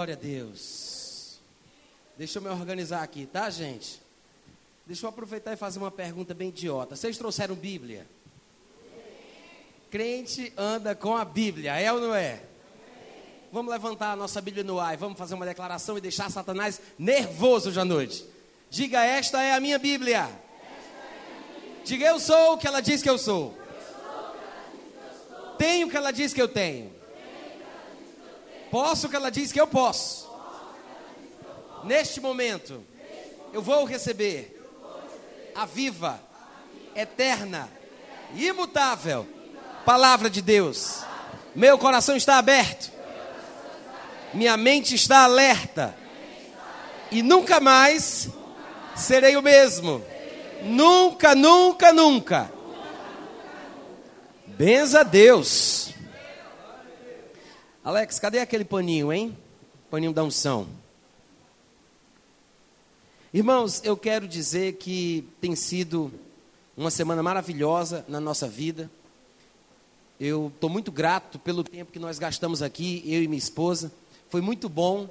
Glória a Deus. Deixa eu me organizar aqui, tá, gente? Deixa eu aproveitar e fazer uma pergunta bem idiota. Vocês trouxeram Bíblia? Crente anda com a Bíblia, é ou não é? Vamos levantar a nossa Bíblia no ar e vamos fazer uma declaração e deixar Satanás nervoso hoje à noite. Diga: Esta é a minha Bíblia. Diga: Eu sou o que ela diz que eu sou. Tenho o que ela diz que eu tenho. Posso o que ela diz que eu posso. Neste momento, eu vou receber a viva, eterna, imutável palavra de Deus. Meu coração está aberto. Minha mente está alerta. E nunca mais serei o mesmo. Nunca, nunca, nunca. Benza a Deus. Alex, cadê aquele paninho, hein? Paninho da unção. Irmãos, eu quero dizer que tem sido uma semana maravilhosa na nossa vida. Eu estou muito grato pelo tempo que nós gastamos aqui, eu e minha esposa. Foi muito bom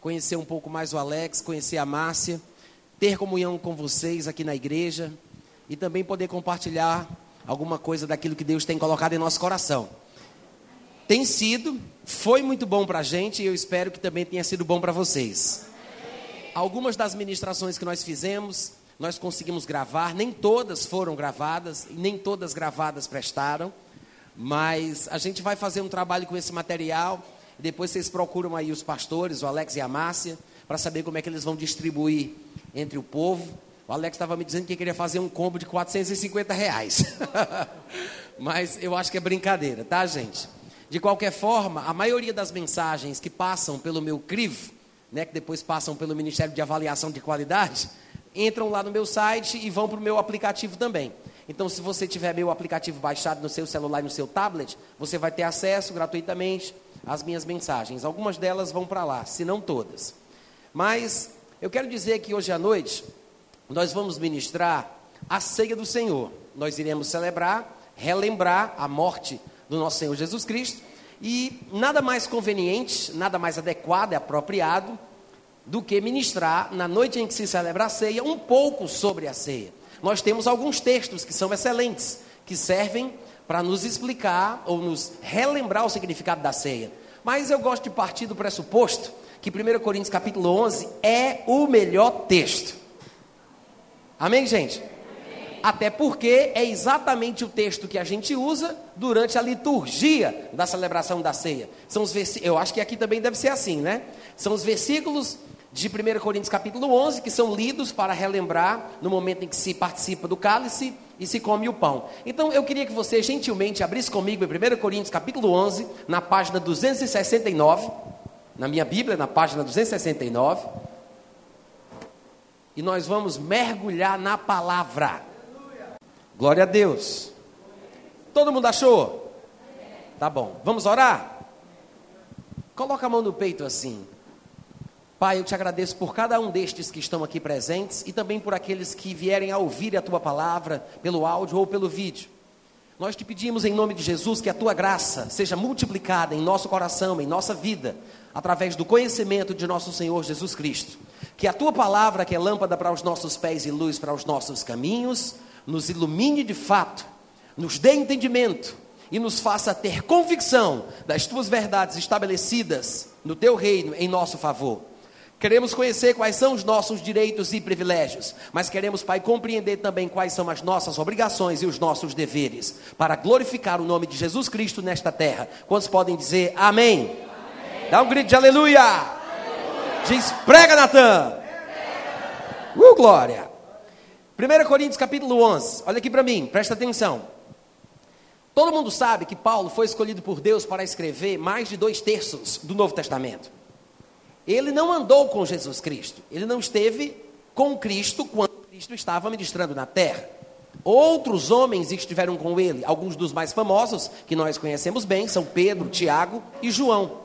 conhecer um pouco mais o Alex, conhecer a Márcia, ter comunhão com vocês aqui na igreja e também poder compartilhar alguma coisa daquilo que Deus tem colocado em nosso coração. Tem sido, foi muito bom para a gente e eu espero que também tenha sido bom para vocês. Algumas das ministrações que nós fizemos, nós conseguimos gravar, nem todas foram gravadas, nem todas gravadas prestaram. Mas a gente vai fazer um trabalho com esse material. Depois vocês procuram aí os pastores, o Alex e a Márcia, para saber como é que eles vão distribuir entre o povo. O Alex estava me dizendo que queria fazer um combo de 450 reais. Mas eu acho que é brincadeira, tá, gente? De qualquer forma, a maioria das mensagens que passam pelo meu crivo, né, que depois passam pelo Ministério de Avaliação de Qualidade, entram lá no meu site e vão para o meu aplicativo também. Então, se você tiver meu aplicativo baixado no seu celular e no seu tablet, você vai ter acesso gratuitamente às minhas mensagens. Algumas delas vão para lá, se não todas. Mas eu quero dizer que hoje à noite nós vamos ministrar a ceia do Senhor. Nós iremos celebrar, relembrar a morte do nosso Senhor Jesus Cristo. E nada mais conveniente, nada mais adequado e apropriado do que ministrar, na noite em que se celebra a ceia, um pouco sobre a ceia nós temos alguns textos que são excelentes, que servem para nos explicar ou nos relembrar o significado da ceia. Mas eu gosto de partir do pressuposto que 1 Coríntios capítulo 11 é o melhor texto. Amém, gente? Até porque é exatamente o texto que a gente usa durante a liturgia da celebração da ceia. São os vers... Eu acho que aqui também deve ser assim, né? São os versículos de 1 Coríntios capítulo 11, que são lidos para relembrar no momento em que se participa do cálice e se come o pão. Então eu queria que você gentilmente abrisse comigo em 1 Coríntios capítulo 11, na página 269, na minha Bíblia, na página 269. E nós vamos mergulhar na palavra. Glória a Deus. Todo mundo achou? Tá bom. Vamos orar? Coloca a mão no peito assim. Pai, eu te agradeço por cada um destes que estão aqui presentes e também por aqueles que vierem a ouvir a tua palavra pelo áudio ou pelo vídeo. Nós te pedimos em nome de Jesus que a tua graça seja multiplicada em nosso coração, em nossa vida, através do conhecimento de nosso Senhor Jesus Cristo. Que a tua palavra, que é lâmpada para os nossos pés e luz para os nossos caminhos, nos ilumine de fato, nos dê entendimento e nos faça ter convicção das tuas verdades estabelecidas no teu reino em nosso favor. Queremos conhecer quais são os nossos direitos e privilégios, mas queremos, Pai, compreender também quais são as nossas obrigações e os nossos deveres, para glorificar o nome de Jesus Cristo nesta terra. Quantos podem dizer amém? amém. Dá um grito de aleluia! aleluia. Diz, prega, Natan! Uh, glória! 1 Coríntios capítulo 11, olha aqui para mim, presta atenção. Todo mundo sabe que Paulo foi escolhido por Deus para escrever mais de dois terços do Novo Testamento. Ele não andou com Jesus Cristo. Ele não esteve com Cristo quando Cristo estava ministrando na terra. Outros homens estiveram com ele. Alguns dos mais famosos, que nós conhecemos bem, são Pedro, Tiago e João.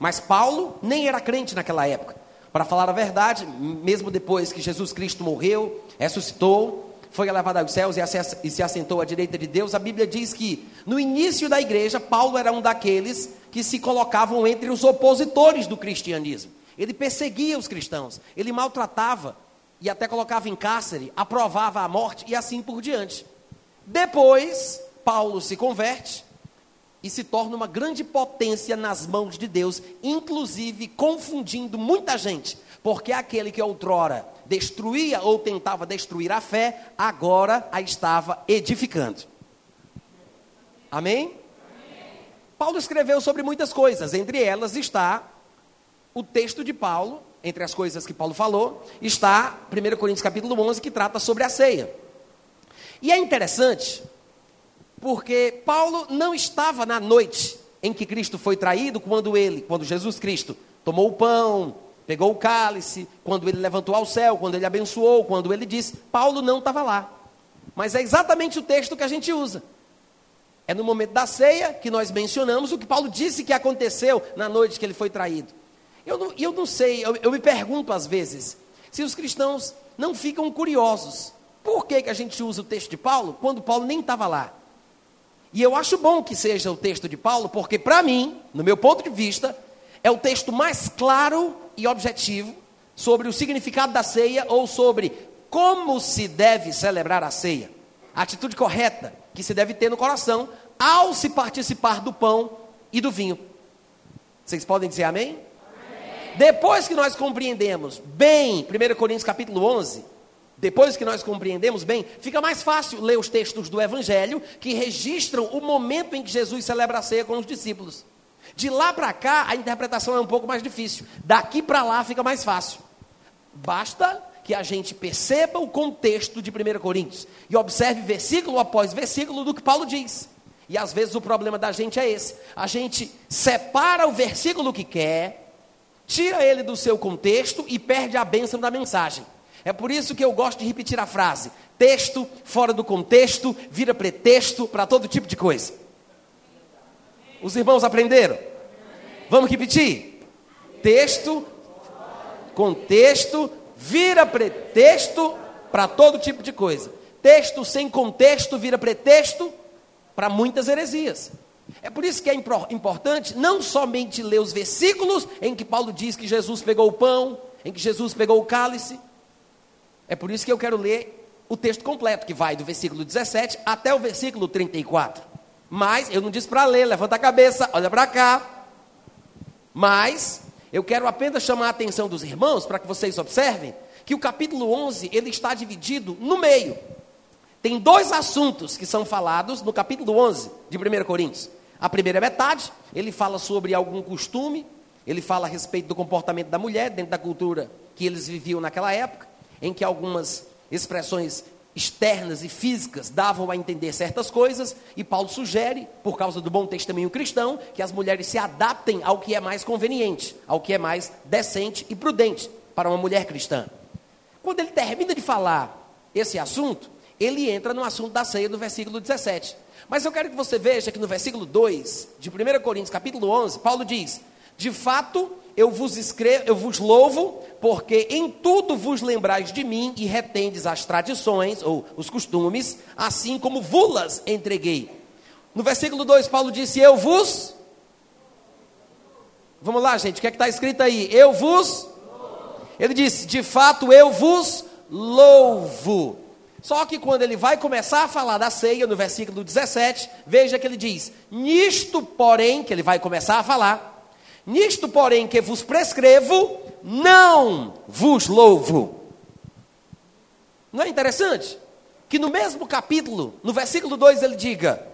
Mas Paulo nem era crente naquela época. Para falar a verdade, mesmo depois que Jesus Cristo morreu, ressuscitou, foi elevado aos céus e se assentou à direita de Deus, a Bíblia diz que no início da igreja, Paulo era um daqueles que se colocavam entre os opositores do cristianismo. Ele perseguia os cristãos, ele maltratava e até colocava em cárcere, aprovava a morte e assim por diante. Depois, Paulo se converte e se torna uma grande potência nas mãos de Deus, inclusive confundindo muita gente, porque aquele que outrora destruía ou tentava destruir a fé, agora a estava edificando. Amém? Amém? Paulo escreveu sobre muitas coisas, entre elas está o texto de Paulo, entre as coisas que Paulo falou, está 1 Coríntios capítulo 11, que trata sobre a ceia. E é interessante porque Paulo não estava na noite em que Cristo foi traído, quando ele, quando Jesus Cristo tomou o pão, pegou o cálice, quando ele levantou ao céu, quando ele abençoou, quando ele disse, Paulo não estava lá. Mas é exatamente o texto que a gente usa. É no momento da ceia que nós mencionamos o que Paulo disse que aconteceu na noite que ele foi traído. Eu não, eu não sei, eu, eu me pergunto às vezes, se os cristãos não ficam curiosos. Por que, que a gente usa o texto de Paulo quando Paulo nem estava lá? E eu acho bom que seja o texto de Paulo, porque para mim, no meu ponto de vista, é o texto mais claro e objetivo sobre o significado da ceia ou sobre como se deve celebrar a ceia. A atitude correta que se deve ter no coração ao se participar do pão e do vinho. Vocês podem dizer amém? amém. Depois que nós compreendemos bem 1 Coríntios capítulo 11, depois que nós compreendemos bem, fica mais fácil ler os textos do Evangelho que registram o momento em que Jesus celebra a ceia com os discípulos. De lá para cá, a interpretação é um pouco mais difícil. Daqui para lá fica mais fácil. Basta que a gente perceba o contexto de 1 Coríntios e observe versículo após versículo do que Paulo diz. E às vezes o problema da gente é esse: a gente separa o versículo que quer, tira ele do seu contexto e perde a bênção da mensagem. É por isso que eu gosto de repetir a frase: texto fora do contexto vira pretexto para todo tipo de coisa. Os irmãos aprenderam? Vamos repetir? Texto, contexto vira pretexto para todo tipo de coisa. Texto sem contexto vira pretexto para muitas heresias. É por isso que é importante não somente ler os versículos em que Paulo diz que Jesus pegou o pão, em que Jesus pegou o cálice, é por isso que eu quero ler o texto completo, que vai do versículo 17 até o versículo 34. Mas eu não disse para ler, levanta a cabeça, olha para cá. Mas eu quero apenas chamar a atenção dos irmãos para que vocês observem que o capítulo 11 ele está dividido no meio. Tem dois assuntos que são falados no capítulo 11 de 1 Coríntios. A primeira metade, ele fala sobre algum costume, ele fala a respeito do comportamento da mulher dentro da cultura que eles viviam naquela época em que algumas expressões externas e físicas davam a entender certas coisas, e Paulo sugere, por causa do bom testemunho cristão, que as mulheres se adaptem ao que é mais conveniente, ao que é mais decente e prudente para uma mulher cristã. Quando ele termina de falar esse assunto, ele entra no assunto da ceia do versículo 17. Mas eu quero que você veja que no versículo 2 de 1 Coríntios, capítulo 11, Paulo diz: De fato, eu vos escrevo, eu vos louvo, porque em tudo vos lembrais de mim e retendes as tradições ou os costumes, assim como vulas entreguei. No versículo 2, Paulo disse: Eu vos. Vamos lá, gente, o que é que está escrito aí? Eu vos. Ele disse: De fato, eu vos louvo. Só que quando ele vai começar a falar da ceia, no versículo 17, veja que ele diz: Nisto, porém, que ele vai começar a falar, Nisto, porém, que vos prescrevo, não vos louvo. Não é interessante? Que no mesmo capítulo, no versículo 2, ele diga: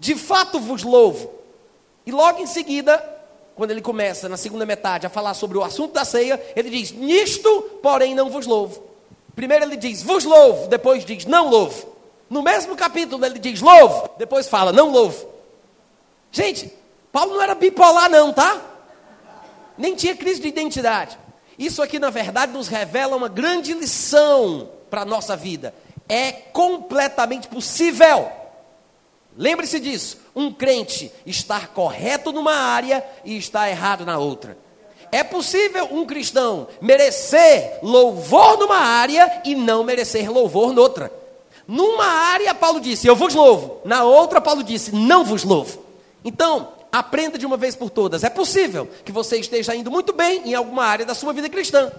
De fato vos louvo. E logo em seguida, quando ele começa, na segunda metade, a falar sobre o assunto da ceia, ele diz: Nisto, porém, não vos louvo. Primeiro ele diz: Vos louvo. Depois diz: Não louvo. No mesmo capítulo, ele diz: Louvo. Depois fala: Não louvo. Gente, Paulo não era bipolar, não, tá? Nem tinha crise de identidade. Isso aqui, na verdade, nos revela uma grande lição para a nossa vida. É completamente possível. Lembre-se disso. Um crente estar correto numa área e estar errado na outra. É possível um cristão merecer louvor numa área e não merecer louvor noutra. Numa área, Paulo disse: Eu vos louvo. Na outra, Paulo disse: Não vos louvo. Então, Aprenda de uma vez por todas. É possível que você esteja indo muito bem em alguma área da sua vida cristã.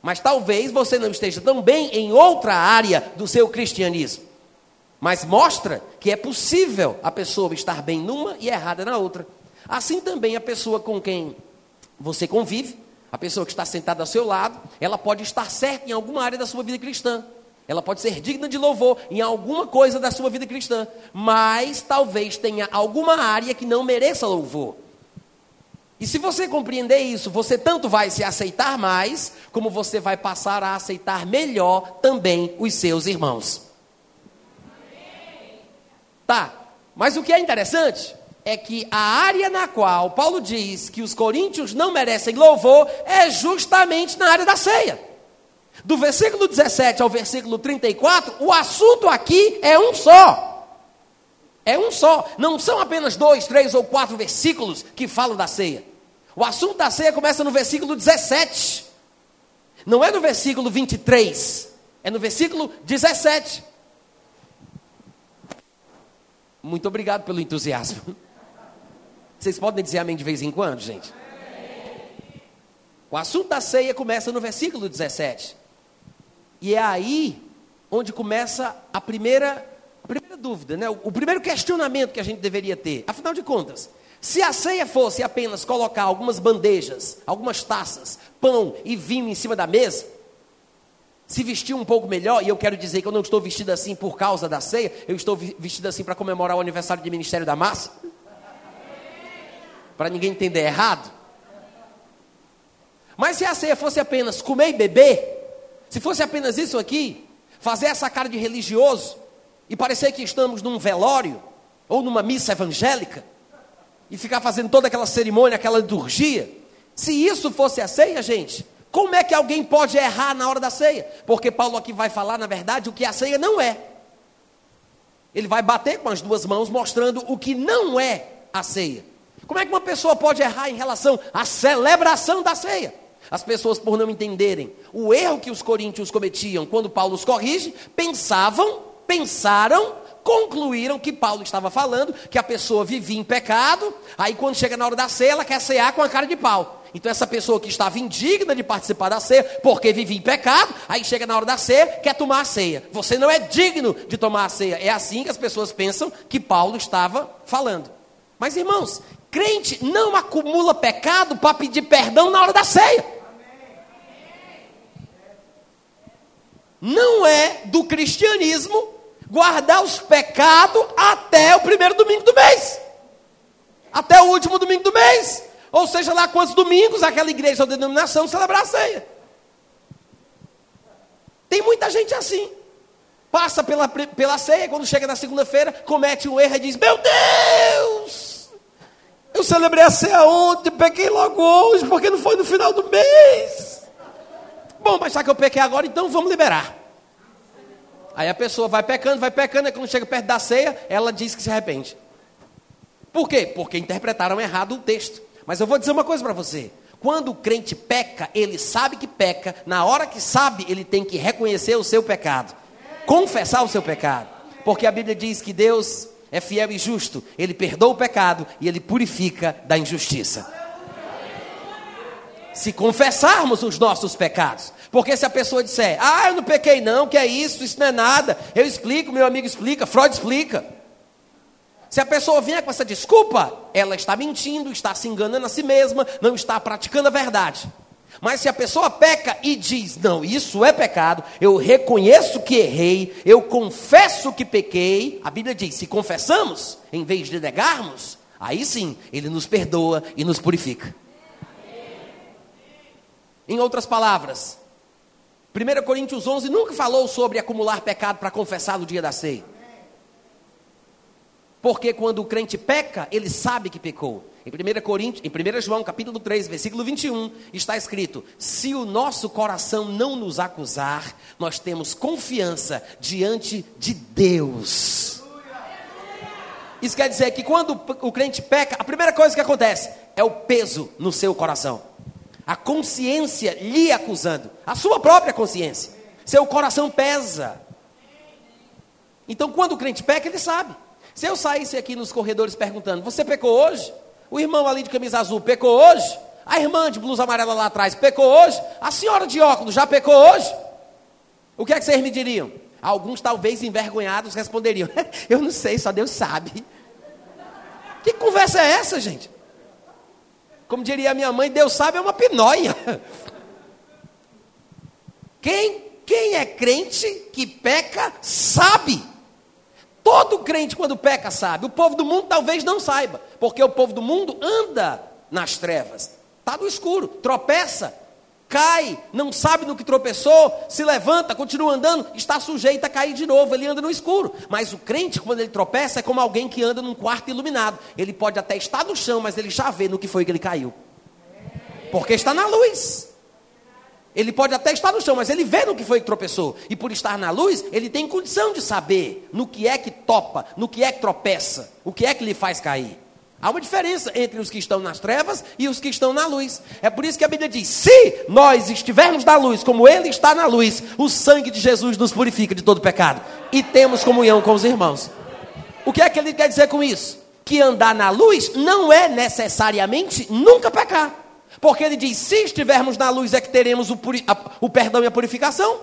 Mas talvez você não esteja tão bem em outra área do seu cristianismo. Mas mostra que é possível a pessoa estar bem numa e errada na outra. Assim também a pessoa com quem você convive, a pessoa que está sentada ao seu lado, ela pode estar certa em alguma área da sua vida cristã. Ela pode ser digna de louvor em alguma coisa da sua vida cristã, mas talvez tenha alguma área que não mereça louvor. E se você compreender isso, você tanto vai se aceitar mais, como você vai passar a aceitar melhor também os seus irmãos. Tá, mas o que é interessante é que a área na qual Paulo diz que os coríntios não merecem louvor é justamente na área da ceia. Do versículo 17 ao versículo 34, o assunto aqui é um só. É um só. Não são apenas dois, três ou quatro versículos que falam da ceia. O assunto da ceia começa no versículo 17. Não é no versículo 23. É no versículo 17. Muito obrigado pelo entusiasmo. Vocês podem dizer amém de vez em quando, gente? O assunto da ceia começa no versículo 17. E é aí onde começa a primeira, a primeira dúvida, né? o, o primeiro questionamento que a gente deveria ter. Afinal de contas, se a ceia fosse apenas colocar algumas bandejas, algumas taças, pão e vinho em cima da mesa, se vestir um pouco melhor, e eu quero dizer que eu não estou vestido assim por causa da ceia, eu estou vestido assim para comemorar o aniversário de Ministério da Massa. Para ninguém entender errado. Mas se a ceia fosse apenas comer e beber, se fosse apenas isso aqui, fazer essa cara de religioso e parecer que estamos num velório ou numa missa evangélica e ficar fazendo toda aquela cerimônia, aquela liturgia, se isso fosse a ceia, gente, como é que alguém pode errar na hora da ceia? Porque Paulo aqui vai falar, na verdade, o que a ceia não é. Ele vai bater com as duas mãos, mostrando o que não é a ceia. Como é que uma pessoa pode errar em relação à celebração da ceia? As pessoas, por não entenderem o erro que os coríntios cometiam quando Paulo os corrige, pensavam, pensaram, concluíram que Paulo estava falando que a pessoa vivia em pecado, aí quando chega na hora da ceia, ela quer cear com a cara de pau. Então essa pessoa que estava indigna de participar da ceia, porque vivia em pecado, aí chega na hora da ceia, quer tomar a ceia. Você não é digno de tomar a ceia. É assim que as pessoas pensam que Paulo estava falando. Mas irmãos, crente não acumula pecado para pedir perdão na hora da ceia. Não é do cristianismo guardar os pecados até o primeiro domingo do mês, até o último domingo do mês, ou seja, lá quantos domingos aquela igreja ou denominação celebrar a ceia. Tem muita gente assim. Passa pela, pela ceia, quando chega na segunda-feira, comete um erro e diz: Meu Deus, eu celebrei a ceia ontem, pequei logo hoje, porque não foi no final do mês. Bom, mas já que eu pequei agora, então vamos liberar. Aí a pessoa vai pecando, vai pecando, e quando chega perto da ceia, ela diz que se arrepende. Por quê? Porque interpretaram errado o texto. Mas eu vou dizer uma coisa para você. Quando o crente peca, ele sabe que peca. Na hora que sabe, ele tem que reconhecer o seu pecado. Confessar o seu pecado. Porque a Bíblia diz que Deus é fiel e justo. Ele perdoa o pecado e ele purifica da injustiça se confessarmos os nossos pecados. Porque se a pessoa disser, ah, eu não pequei não, que é isso, isso não é nada, eu explico, meu amigo explica, Freud explica. Se a pessoa vier com essa desculpa, ela está mentindo, está se enganando a si mesma, não está praticando a verdade. Mas se a pessoa peca e diz, não, isso é pecado, eu reconheço que errei, eu confesso que pequei, a Bíblia diz, se confessamos, em vez de negarmos, aí sim, ele nos perdoa e nos purifica. Em outras palavras, 1 Coríntios 11 nunca falou sobre acumular pecado para confessar no dia da ceia. Porque quando o crente peca, ele sabe que pecou. Em 1, Coríntios, em 1 João, capítulo 3, versículo 21, está escrito: Se o nosso coração não nos acusar, nós temos confiança diante de Deus. Isso quer dizer que quando o crente peca, a primeira coisa que acontece é o peso no seu coração a consciência lhe acusando, a sua própria consciência. Seu coração pesa. Então, quando o crente peca, ele sabe. Se eu saísse aqui nos corredores perguntando: Você pecou hoje? O irmão ali de camisa azul pecou hoje? A irmã de blusa amarela lá atrás pecou hoje? A senhora de óculos já pecou hoje? O que é que vocês me diriam? Alguns, talvez envergonhados, responderiam: Eu não sei, só Deus sabe. Que conversa é essa, gente? Como diria a minha mãe, Deus sabe é uma pinóia. Quem, quem é crente que peca, sabe. Todo crente, quando peca, sabe. O povo do mundo talvez não saiba, porque o povo do mundo anda nas trevas, está no escuro, tropeça, cai, não sabe no que tropeçou, se levanta, continua andando, está sujeito a cair de novo, ele anda no escuro. Mas o crente, quando ele tropeça, é como alguém que anda num quarto iluminado. Ele pode até estar no chão, mas ele já vê no que foi que ele caiu. Porque está na luz. Ele pode até estar no chão, mas ele vê no que foi que tropeçou. E por estar na luz, ele tem condição de saber no que é que topa, no que é que tropeça, o que é que lhe faz cair. Há uma diferença entre os que estão nas trevas e os que estão na luz. É por isso que a Bíblia diz: se nós estivermos na luz, como Ele está na luz, o sangue de Jesus nos purifica de todo pecado e temos comunhão com os irmãos. O que é que ele quer dizer com isso? Que andar na luz não é necessariamente nunca pecar. Porque ele diz: se estivermos na luz é que teremos o, a, o perdão e a purificação.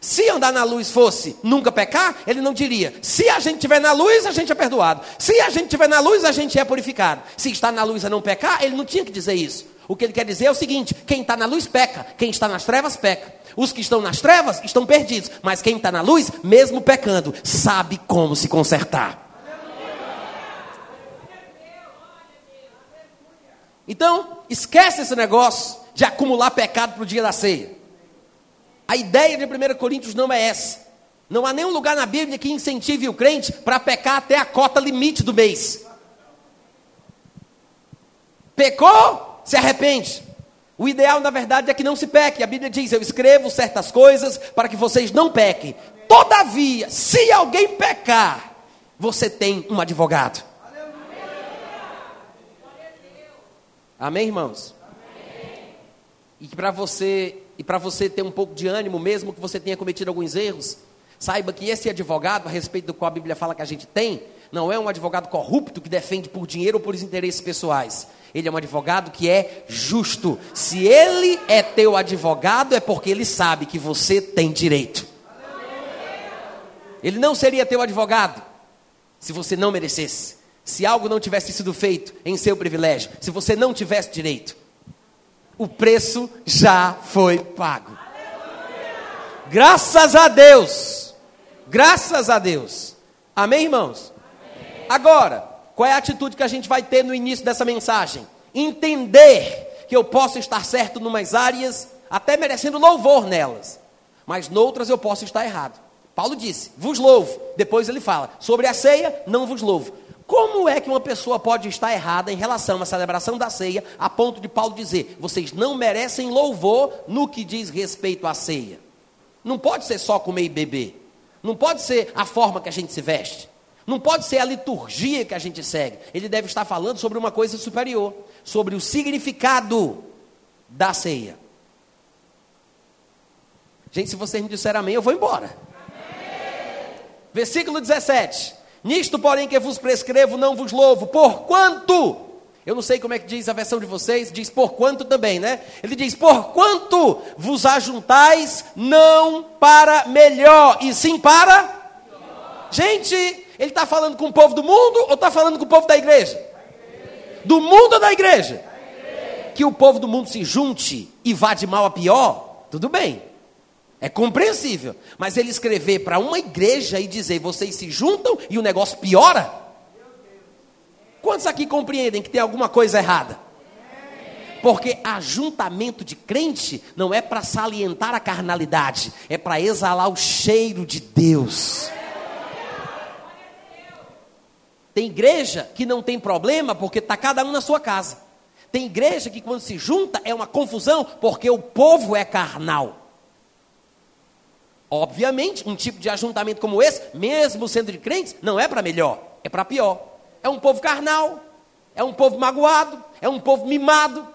Se andar na luz fosse nunca pecar, ele não diria: se a gente estiver na luz, a gente é perdoado. Se a gente estiver na luz, a gente é purificado. Se está na luz a não pecar, ele não tinha que dizer isso. O que ele quer dizer é o seguinte: quem está na luz peca, quem está nas trevas peca. Os que estão nas trevas estão perdidos, mas quem está na luz, mesmo pecando, sabe como se consertar. Então, esquece esse negócio de acumular pecado para o dia da ceia. A ideia de 1 Coríntios não é essa. Não há nenhum lugar na Bíblia que incentive o crente para pecar até a cota limite do mês. Pecou, se arrepende. O ideal, na verdade, é que não se peque. A Bíblia diz: Eu escrevo certas coisas para que vocês não pequem. Todavia, se alguém pecar, você tem um advogado. Amém, irmãos? Amém. E para você e para você ter um pouco de ânimo, mesmo que você tenha cometido alguns erros, saiba que esse advogado, a respeito do qual a Bíblia fala que a gente tem, não é um advogado corrupto que defende por dinheiro ou por interesses pessoais. Ele é um advogado que é justo. Se ele é teu advogado, é porque ele sabe que você tem direito. Ele não seria teu advogado se você não merecesse se algo não tivesse sido feito em seu privilégio, se você não tivesse direito, o preço já foi pago. Graças a Deus. Graças a Deus. Amém, irmãos? Amém. Agora, qual é a atitude que a gente vai ter no início dessa mensagem? Entender que eu posso estar certo em umas áreas, até merecendo louvor nelas, mas noutras eu posso estar errado. Paulo disse: Vos louvo. Depois ele fala: Sobre a ceia, não vos louvo. Como é que uma pessoa pode estar errada em relação à celebração da ceia, a ponto de Paulo dizer: vocês não merecem louvor no que diz respeito à ceia? Não pode ser só comer e beber. Não pode ser a forma que a gente se veste. Não pode ser a liturgia que a gente segue. Ele deve estar falando sobre uma coisa superior, sobre o significado da ceia. Gente, se vocês me disserem amém, eu vou embora. Amém. Versículo 17. Nisto, porém, que vos prescrevo, não vos louvo, por quanto? Eu não sei como é que diz a versão de vocês, diz por quanto também, né? Ele diz: por quanto vos ajuntais, não para melhor, e sim para. Gente, ele está falando com o povo do mundo ou está falando com o povo da igreja? Do mundo ou da igreja? Que o povo do mundo se junte e vá de mal a pior, tudo bem. É compreensível. Mas ele escrever para uma igreja e dizer: vocês se juntam e o negócio piora? Quantos aqui compreendem que tem alguma coisa errada? Porque ajuntamento de crente não é para salientar a carnalidade, é para exalar o cheiro de Deus. Tem igreja que não tem problema porque está cada um na sua casa. Tem igreja que quando se junta é uma confusão porque o povo é carnal. Obviamente, um tipo de ajuntamento como esse, mesmo sendo de crentes, não é para melhor, é para pior. É um povo carnal, é um povo magoado, é um povo mimado,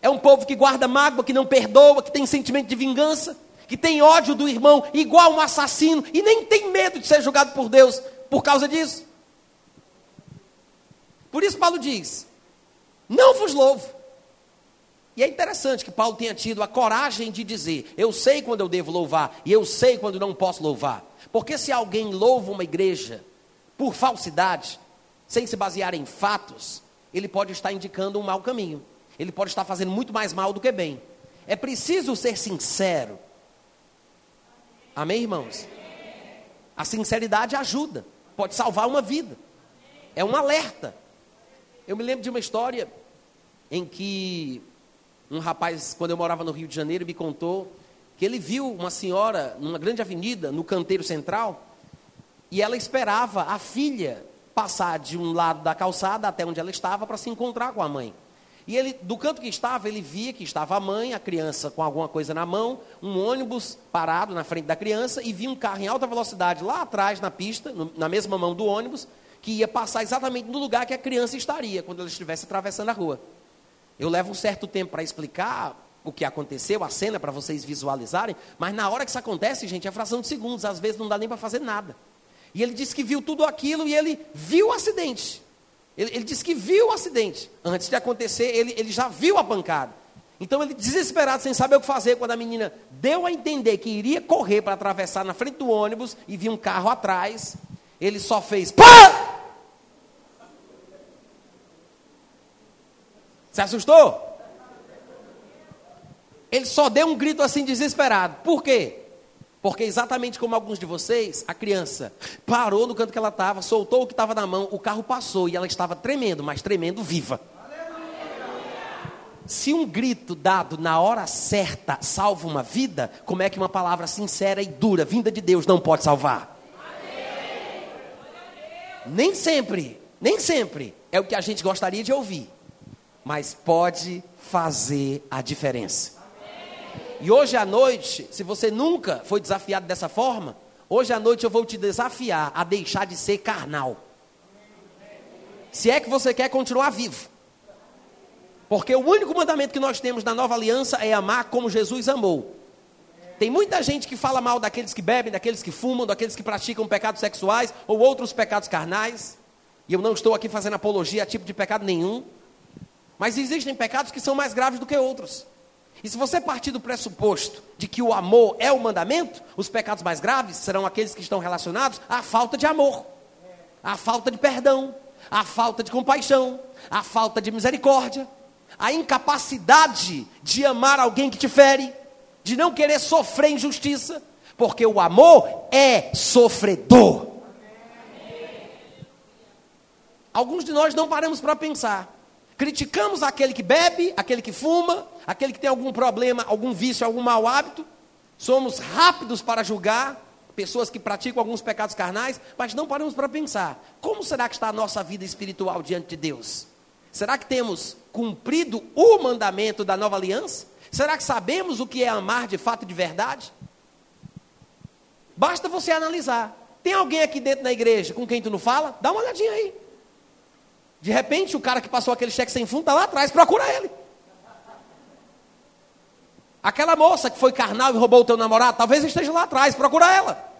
é um povo que guarda mágoa, que não perdoa, que tem sentimento de vingança, que tem ódio do irmão, igual um assassino, e nem tem medo de ser julgado por Deus por causa disso. Por isso, Paulo diz: Não vos louvo. E é interessante que Paulo tenha tido a coragem de dizer: Eu sei quando eu devo louvar e eu sei quando não posso louvar. Porque se alguém louva uma igreja por falsidade, sem se basear em fatos, ele pode estar indicando um mau caminho. Ele pode estar fazendo muito mais mal do que bem. É preciso ser sincero. Amém, irmãos? A sinceridade ajuda, pode salvar uma vida. É um alerta. Eu me lembro de uma história em que um rapaz, quando eu morava no Rio de Janeiro, me contou que ele viu uma senhora numa grande avenida, no canteiro central, e ela esperava a filha passar de um lado da calçada até onde ela estava para se encontrar com a mãe. E ele, do canto que estava, ele via que estava a mãe, a criança com alguma coisa na mão, um ônibus parado na frente da criança e via um carro em alta velocidade lá atrás na pista, no, na mesma mão do ônibus, que ia passar exatamente no lugar que a criança estaria quando ela estivesse atravessando a rua. Eu levo um certo tempo para explicar o que aconteceu, a cena para vocês visualizarem, mas na hora que isso acontece, gente, é fração de segundos, às vezes não dá nem para fazer nada. E ele disse que viu tudo aquilo e ele viu o acidente. Ele, ele disse que viu o acidente. Antes de acontecer, ele, ele já viu a pancada. Então ele, desesperado, sem saber o que fazer, quando a menina deu a entender que iria correr para atravessar na frente do ônibus e viu um carro atrás, ele só fez pá! Se assustou? Ele só deu um grito assim desesperado. Por quê? Porque exatamente como alguns de vocês, a criança parou no canto que ela estava, soltou o que estava na mão, o carro passou e ela estava tremendo, mas tremendo viva. Se um grito dado na hora certa salva uma vida, como é que uma palavra sincera e dura, vinda de Deus, não pode salvar? Nem sempre, nem sempre é o que a gente gostaria de ouvir, mas pode fazer a diferença. E hoje à noite, se você nunca foi desafiado dessa forma, hoje à noite eu vou te desafiar a deixar de ser carnal. Se é que você quer continuar vivo. Porque o único mandamento que nós temos na nova aliança é amar como Jesus amou. Tem muita gente que fala mal daqueles que bebem, daqueles que fumam, daqueles que praticam pecados sexuais ou outros pecados carnais. E eu não estou aqui fazendo apologia a tipo de pecado nenhum. Mas existem pecados que são mais graves do que outros. E se você partir do pressuposto de que o amor é o mandamento, os pecados mais graves serão aqueles que estão relacionados à falta de amor, à falta de perdão, à falta de compaixão, à falta de misericórdia, à incapacidade de amar alguém que te fere, de não querer sofrer injustiça, porque o amor é sofredor. Alguns de nós não paramos para pensar Criticamos aquele que bebe, aquele que fuma, aquele que tem algum problema, algum vício, algum mau hábito. Somos rápidos para julgar pessoas que praticam alguns pecados carnais, mas não paramos para pensar: como será que está a nossa vida espiritual diante de Deus? Será que temos cumprido o mandamento da nova aliança? Será que sabemos o que é amar de fato e de verdade? Basta você analisar. Tem alguém aqui dentro da igreja com quem tu não fala? Dá uma olhadinha aí. De repente, o cara que passou aquele cheque sem fundo está lá atrás, procura ele. Aquela moça que foi carnal e roubou o teu namorado, talvez esteja lá atrás, procura ela.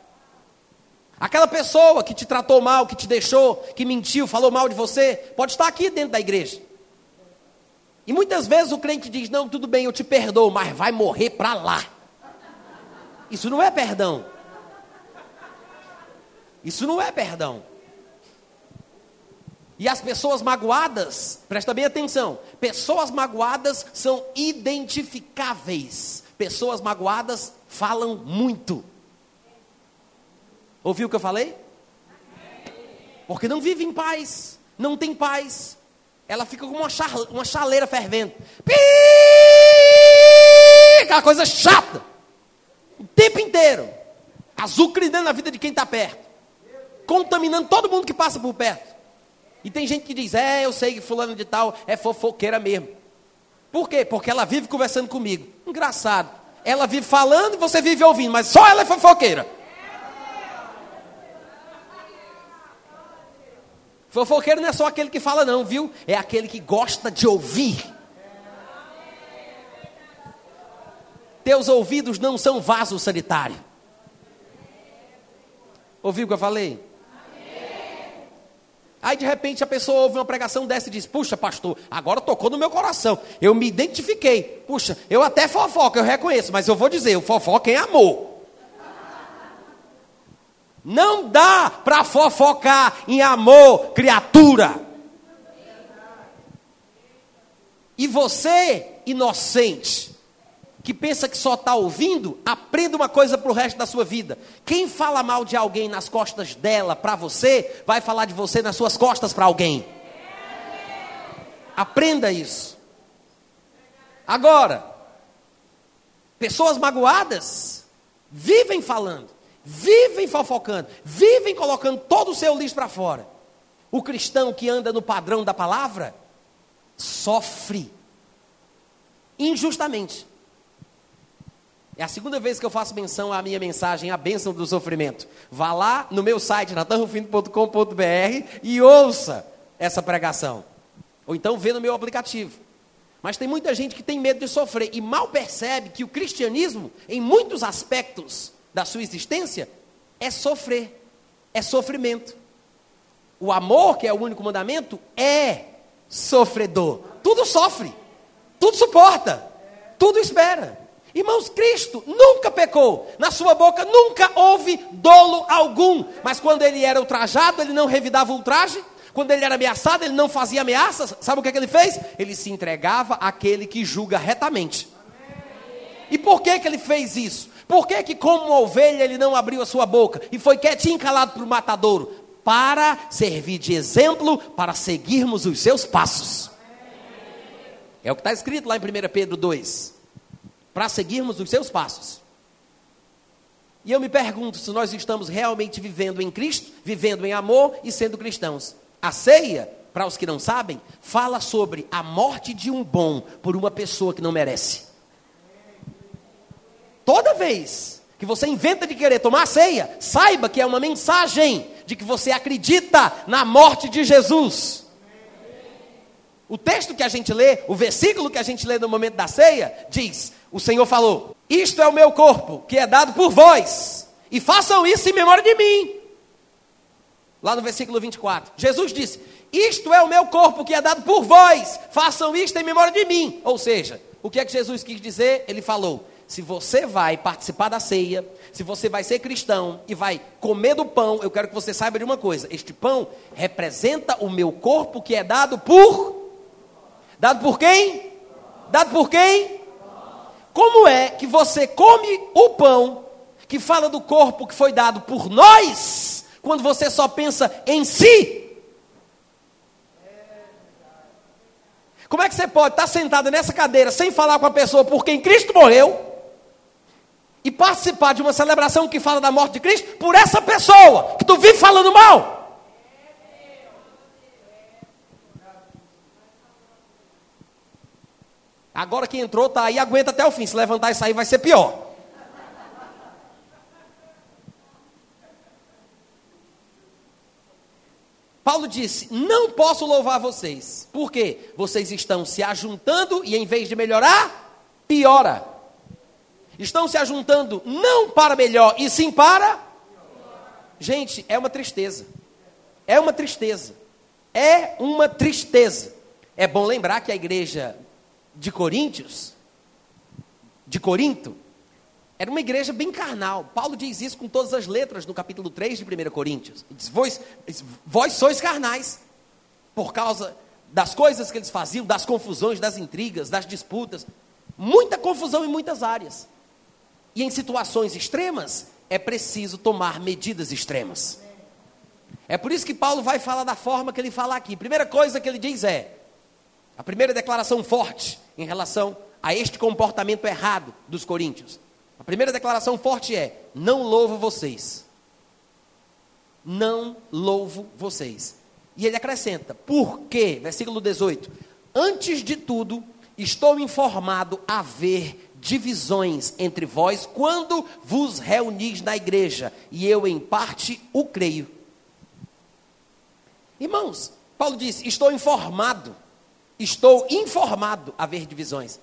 Aquela pessoa que te tratou mal, que te deixou, que mentiu, falou mal de você, pode estar aqui dentro da igreja. E muitas vezes o crente diz: Não, tudo bem, eu te perdoo, mas vai morrer para lá. Isso não é perdão. Isso não é perdão. E as pessoas magoadas, presta bem atenção, pessoas magoadas são identificáveis. Pessoas magoadas falam muito. Ouviu o que eu falei? Porque não vive em paz, não tem paz. Ela fica como uma, uma chaleira fervendo. Aquela coisa chata. O tempo inteiro. Azucrinando a vida de quem está perto. Contaminando todo mundo que passa por perto. E tem gente que diz: É, eu sei que fulano de tal é fofoqueira mesmo. Por quê? Porque ela vive conversando comigo. Engraçado. Ela vive falando e você vive ouvindo, mas só ela é fofoqueira. Fofoqueiro não é só aquele que fala, não, viu? É aquele que gosta de ouvir. Teus ouvidos não são vaso sanitário. Ouviu o que eu falei? Aí de repente a pessoa ouve uma pregação dessa e diz: Puxa, pastor, agora tocou no meu coração. Eu me identifiquei. Puxa, eu até fofoca, eu reconheço, mas eu vou dizer: o fofoca é amor. Não dá para fofocar em amor, criatura. E você, inocente, que pensa que só está ouvindo, aprenda uma coisa para o resto da sua vida. Quem fala mal de alguém nas costas dela para você, vai falar de você nas suas costas para alguém. Aprenda isso. Agora, pessoas magoadas vivem falando, vivem fofocando, vivem colocando todo o seu lixo para fora. O cristão que anda no padrão da palavra sofre injustamente. É a segunda vez que eu faço menção à minha mensagem, a bênção do sofrimento. Vá lá no meu site, natanrufino.com.br e ouça essa pregação. Ou então vê no meu aplicativo. Mas tem muita gente que tem medo de sofrer e mal percebe que o cristianismo, em muitos aspectos da sua existência, é sofrer, é sofrimento. O amor, que é o único mandamento, é sofredor. Tudo sofre, tudo suporta, tudo espera. Irmãos, Cristo nunca pecou, na sua boca nunca houve dolo algum, mas quando ele era ultrajado, ele não revidava ultraje, quando ele era ameaçado, ele não fazia ameaças, sabe o que, é que ele fez? Ele se entregava àquele que julga retamente. E por que, que ele fez isso? Por que, que, como uma ovelha, ele não abriu a sua boca e foi quietinho calado para o matadouro? Para servir de exemplo, para seguirmos os seus passos. É o que está escrito lá em 1 Pedro 2 para seguirmos os seus passos. E eu me pergunto se nós estamos realmente vivendo em Cristo, vivendo em amor e sendo cristãos. A ceia, para os que não sabem, fala sobre a morte de um bom por uma pessoa que não merece. Toda vez que você inventa de querer tomar a ceia, saiba que é uma mensagem de que você acredita na morte de Jesus. O texto que a gente lê, o versículo que a gente lê no momento da ceia, diz: O Senhor falou: Isto é o meu corpo, que é dado por vós, e façam isso em memória de mim. Lá no versículo 24, Jesus disse: Isto é o meu corpo, que é dado por vós, façam isto em memória de mim. Ou seja, o que é que Jesus quis dizer? Ele falou: se você vai participar da ceia, se você vai ser cristão e vai comer do pão, eu quero que você saiba de uma coisa: este pão representa o meu corpo que é dado por Dado por quem? Dado por quem? Como é que você come o pão que fala do corpo que foi dado por nós, quando você só pensa em si? Como é que você pode estar sentado nessa cadeira sem falar com a pessoa por quem Cristo morreu e participar de uma celebração que fala da morte de Cristo por essa pessoa que tu vive falando mal? Agora que entrou, tá aí, aguenta até o fim. Se levantar e sair, vai ser pior. Paulo disse: Não posso louvar vocês. Por quê? Vocês estão se ajuntando e em vez de melhorar, piora. Estão se ajuntando não para melhor, e sim para. Gente, é uma tristeza. É uma tristeza. É uma tristeza. É bom lembrar que a igreja de Coríntios, de Corinto, era uma igreja bem carnal. Paulo diz isso com todas as letras no capítulo 3 de 1 Coríntios. Ele diz, vós, vós sois carnais, por causa das coisas que eles faziam, das confusões, das intrigas, das disputas. Muita confusão em muitas áreas. E em situações extremas, é preciso tomar medidas extremas. É por isso que Paulo vai falar da forma que ele fala aqui. Primeira coisa que ele diz é: a primeira declaração forte em relação a este comportamento errado dos coríntios. A primeira declaração forte é: não louvo vocês. Não louvo vocês. E ele acrescenta: por quê? Versículo 18: Antes de tudo, estou informado haver divisões entre vós quando vos reunis na igreja, e eu em parte o creio. Irmãos, Paulo disse: estou informado Estou informado a ver divisões.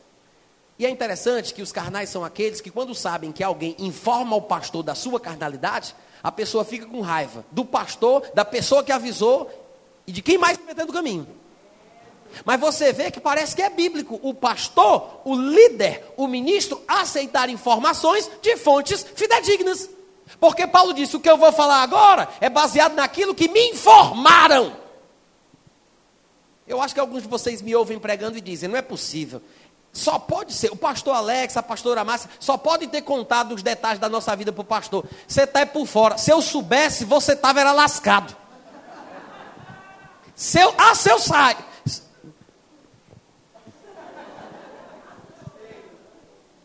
E é interessante que os carnais são aqueles que, quando sabem que alguém informa o pastor da sua carnalidade, a pessoa fica com raiva do pastor, da pessoa que avisou E de quem mais se meter no caminho. Mas você vê que parece que é bíblico o pastor, o líder, o ministro aceitar informações de fontes fidedignas. Porque Paulo disse: o que eu vou falar agora é baseado naquilo que me informaram. Eu acho que alguns de vocês me ouvem pregando e dizem: não é possível. Só pode ser, o pastor Alex, a pastora Márcia, só pode ter contado os detalhes da nossa vida para o pastor. Você está por fora. Se eu soubesse, você estava era lascado. Se ah, se eu saio.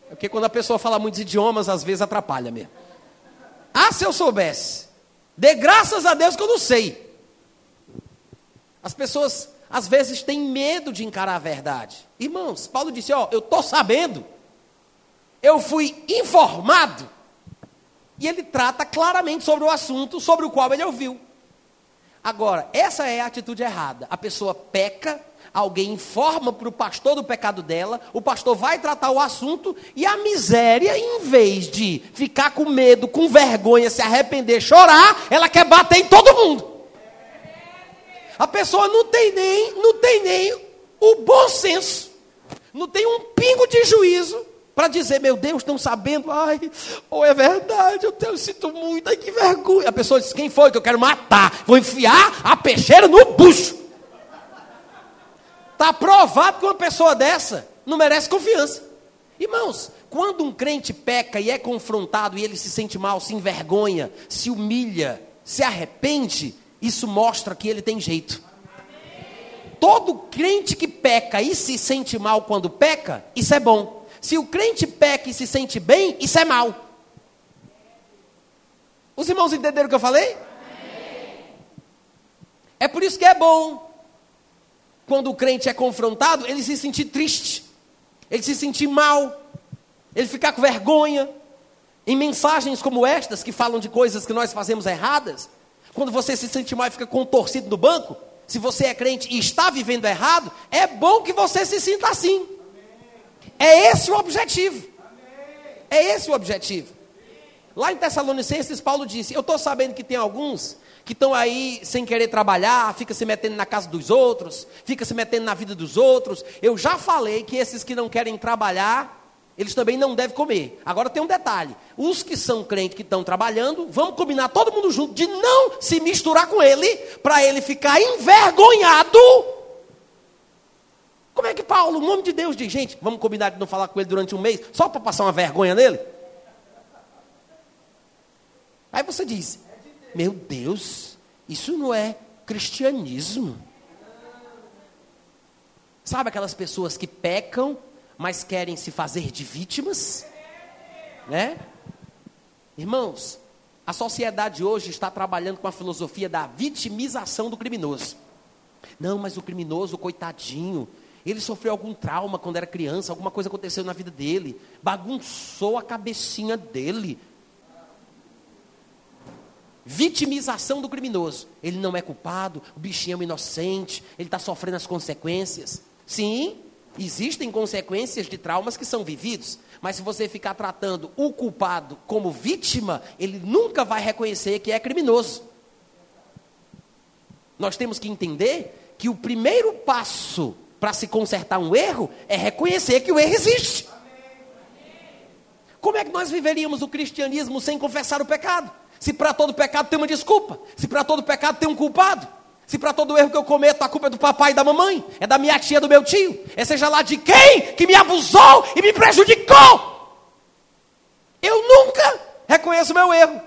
É porque quando a pessoa fala muitos idiomas, às vezes atrapalha mesmo. Ah, se eu soubesse. Dê graças a Deus que eu não sei. As pessoas às vezes têm medo de encarar a verdade. Irmãos, Paulo disse: Ó, eu estou sabendo, eu fui informado. E ele trata claramente sobre o assunto sobre o qual ele ouviu. Agora, essa é a atitude errada. A pessoa peca, alguém informa para o pastor do pecado dela, o pastor vai tratar o assunto e a miséria, em vez de ficar com medo, com vergonha, se arrepender, chorar, ela quer bater em todo mundo. A pessoa não tem nem, não tem nem o bom senso, não tem um pingo de juízo para dizer, meu Deus, estão sabendo, ai, ou é verdade, eu, tenho, eu sinto muito, ai que vergonha. A pessoa diz, quem foi que eu quero matar? Vou enfiar a peixeira no bucho. Está provado que uma pessoa dessa não merece confiança. Irmãos, quando um crente peca e é confrontado e ele se sente mal, se envergonha, se humilha, se arrepende, isso mostra que ele tem jeito. Todo crente que peca e se sente mal quando peca, isso é bom. Se o crente peca e se sente bem, isso é mal. Os irmãos entenderam o que eu falei? É por isso que é bom quando o crente é confrontado, ele se sentir triste, ele se sentir mal, ele ficar com vergonha. Em mensagens como estas, que falam de coisas que nós fazemos erradas, quando você se sente mal e fica contorcido no banco, se você é crente e está vivendo errado, é bom que você se sinta assim. É esse o objetivo. É esse o objetivo. Lá em Tessalonicenses, Paulo disse: Eu estou sabendo que tem alguns que estão aí sem querer trabalhar, fica se metendo na casa dos outros, fica se metendo na vida dos outros. Eu já falei que esses que não querem trabalhar, eles também não devem comer. Agora tem um detalhe: os que são crentes que estão trabalhando, vamos combinar todo mundo junto de não se misturar com ele, para ele ficar envergonhado. Como é que Paulo, o nome de Deus, diz: gente, vamos combinar de não falar com ele durante um mês, só para passar uma vergonha nele? Aí você diz: meu Deus, isso não é cristianismo. Sabe aquelas pessoas que pecam mas querem se fazer de vítimas, né? Irmãos, a sociedade hoje está trabalhando com a filosofia da vitimização do criminoso. Não, mas o criminoso, coitadinho, ele sofreu algum trauma quando era criança, alguma coisa aconteceu na vida dele, bagunçou a cabecinha dele. Vitimização do criminoso. Ele não é culpado, o bichinho é um inocente, ele está sofrendo as consequências. Sim, Existem consequências de traumas que são vividos, mas se você ficar tratando o culpado como vítima, ele nunca vai reconhecer que é criminoso. Nós temos que entender que o primeiro passo para se consertar um erro é reconhecer que o erro existe. Como é que nós viveríamos o cristianismo sem confessar o pecado? Se para todo pecado tem uma desculpa, se para todo pecado tem um culpado. Se para todo erro que eu cometo a culpa é do papai e da mamãe, é da minha tia, do meu tio, é seja lá de quem que me abusou e me prejudicou. Eu nunca reconheço meu erro.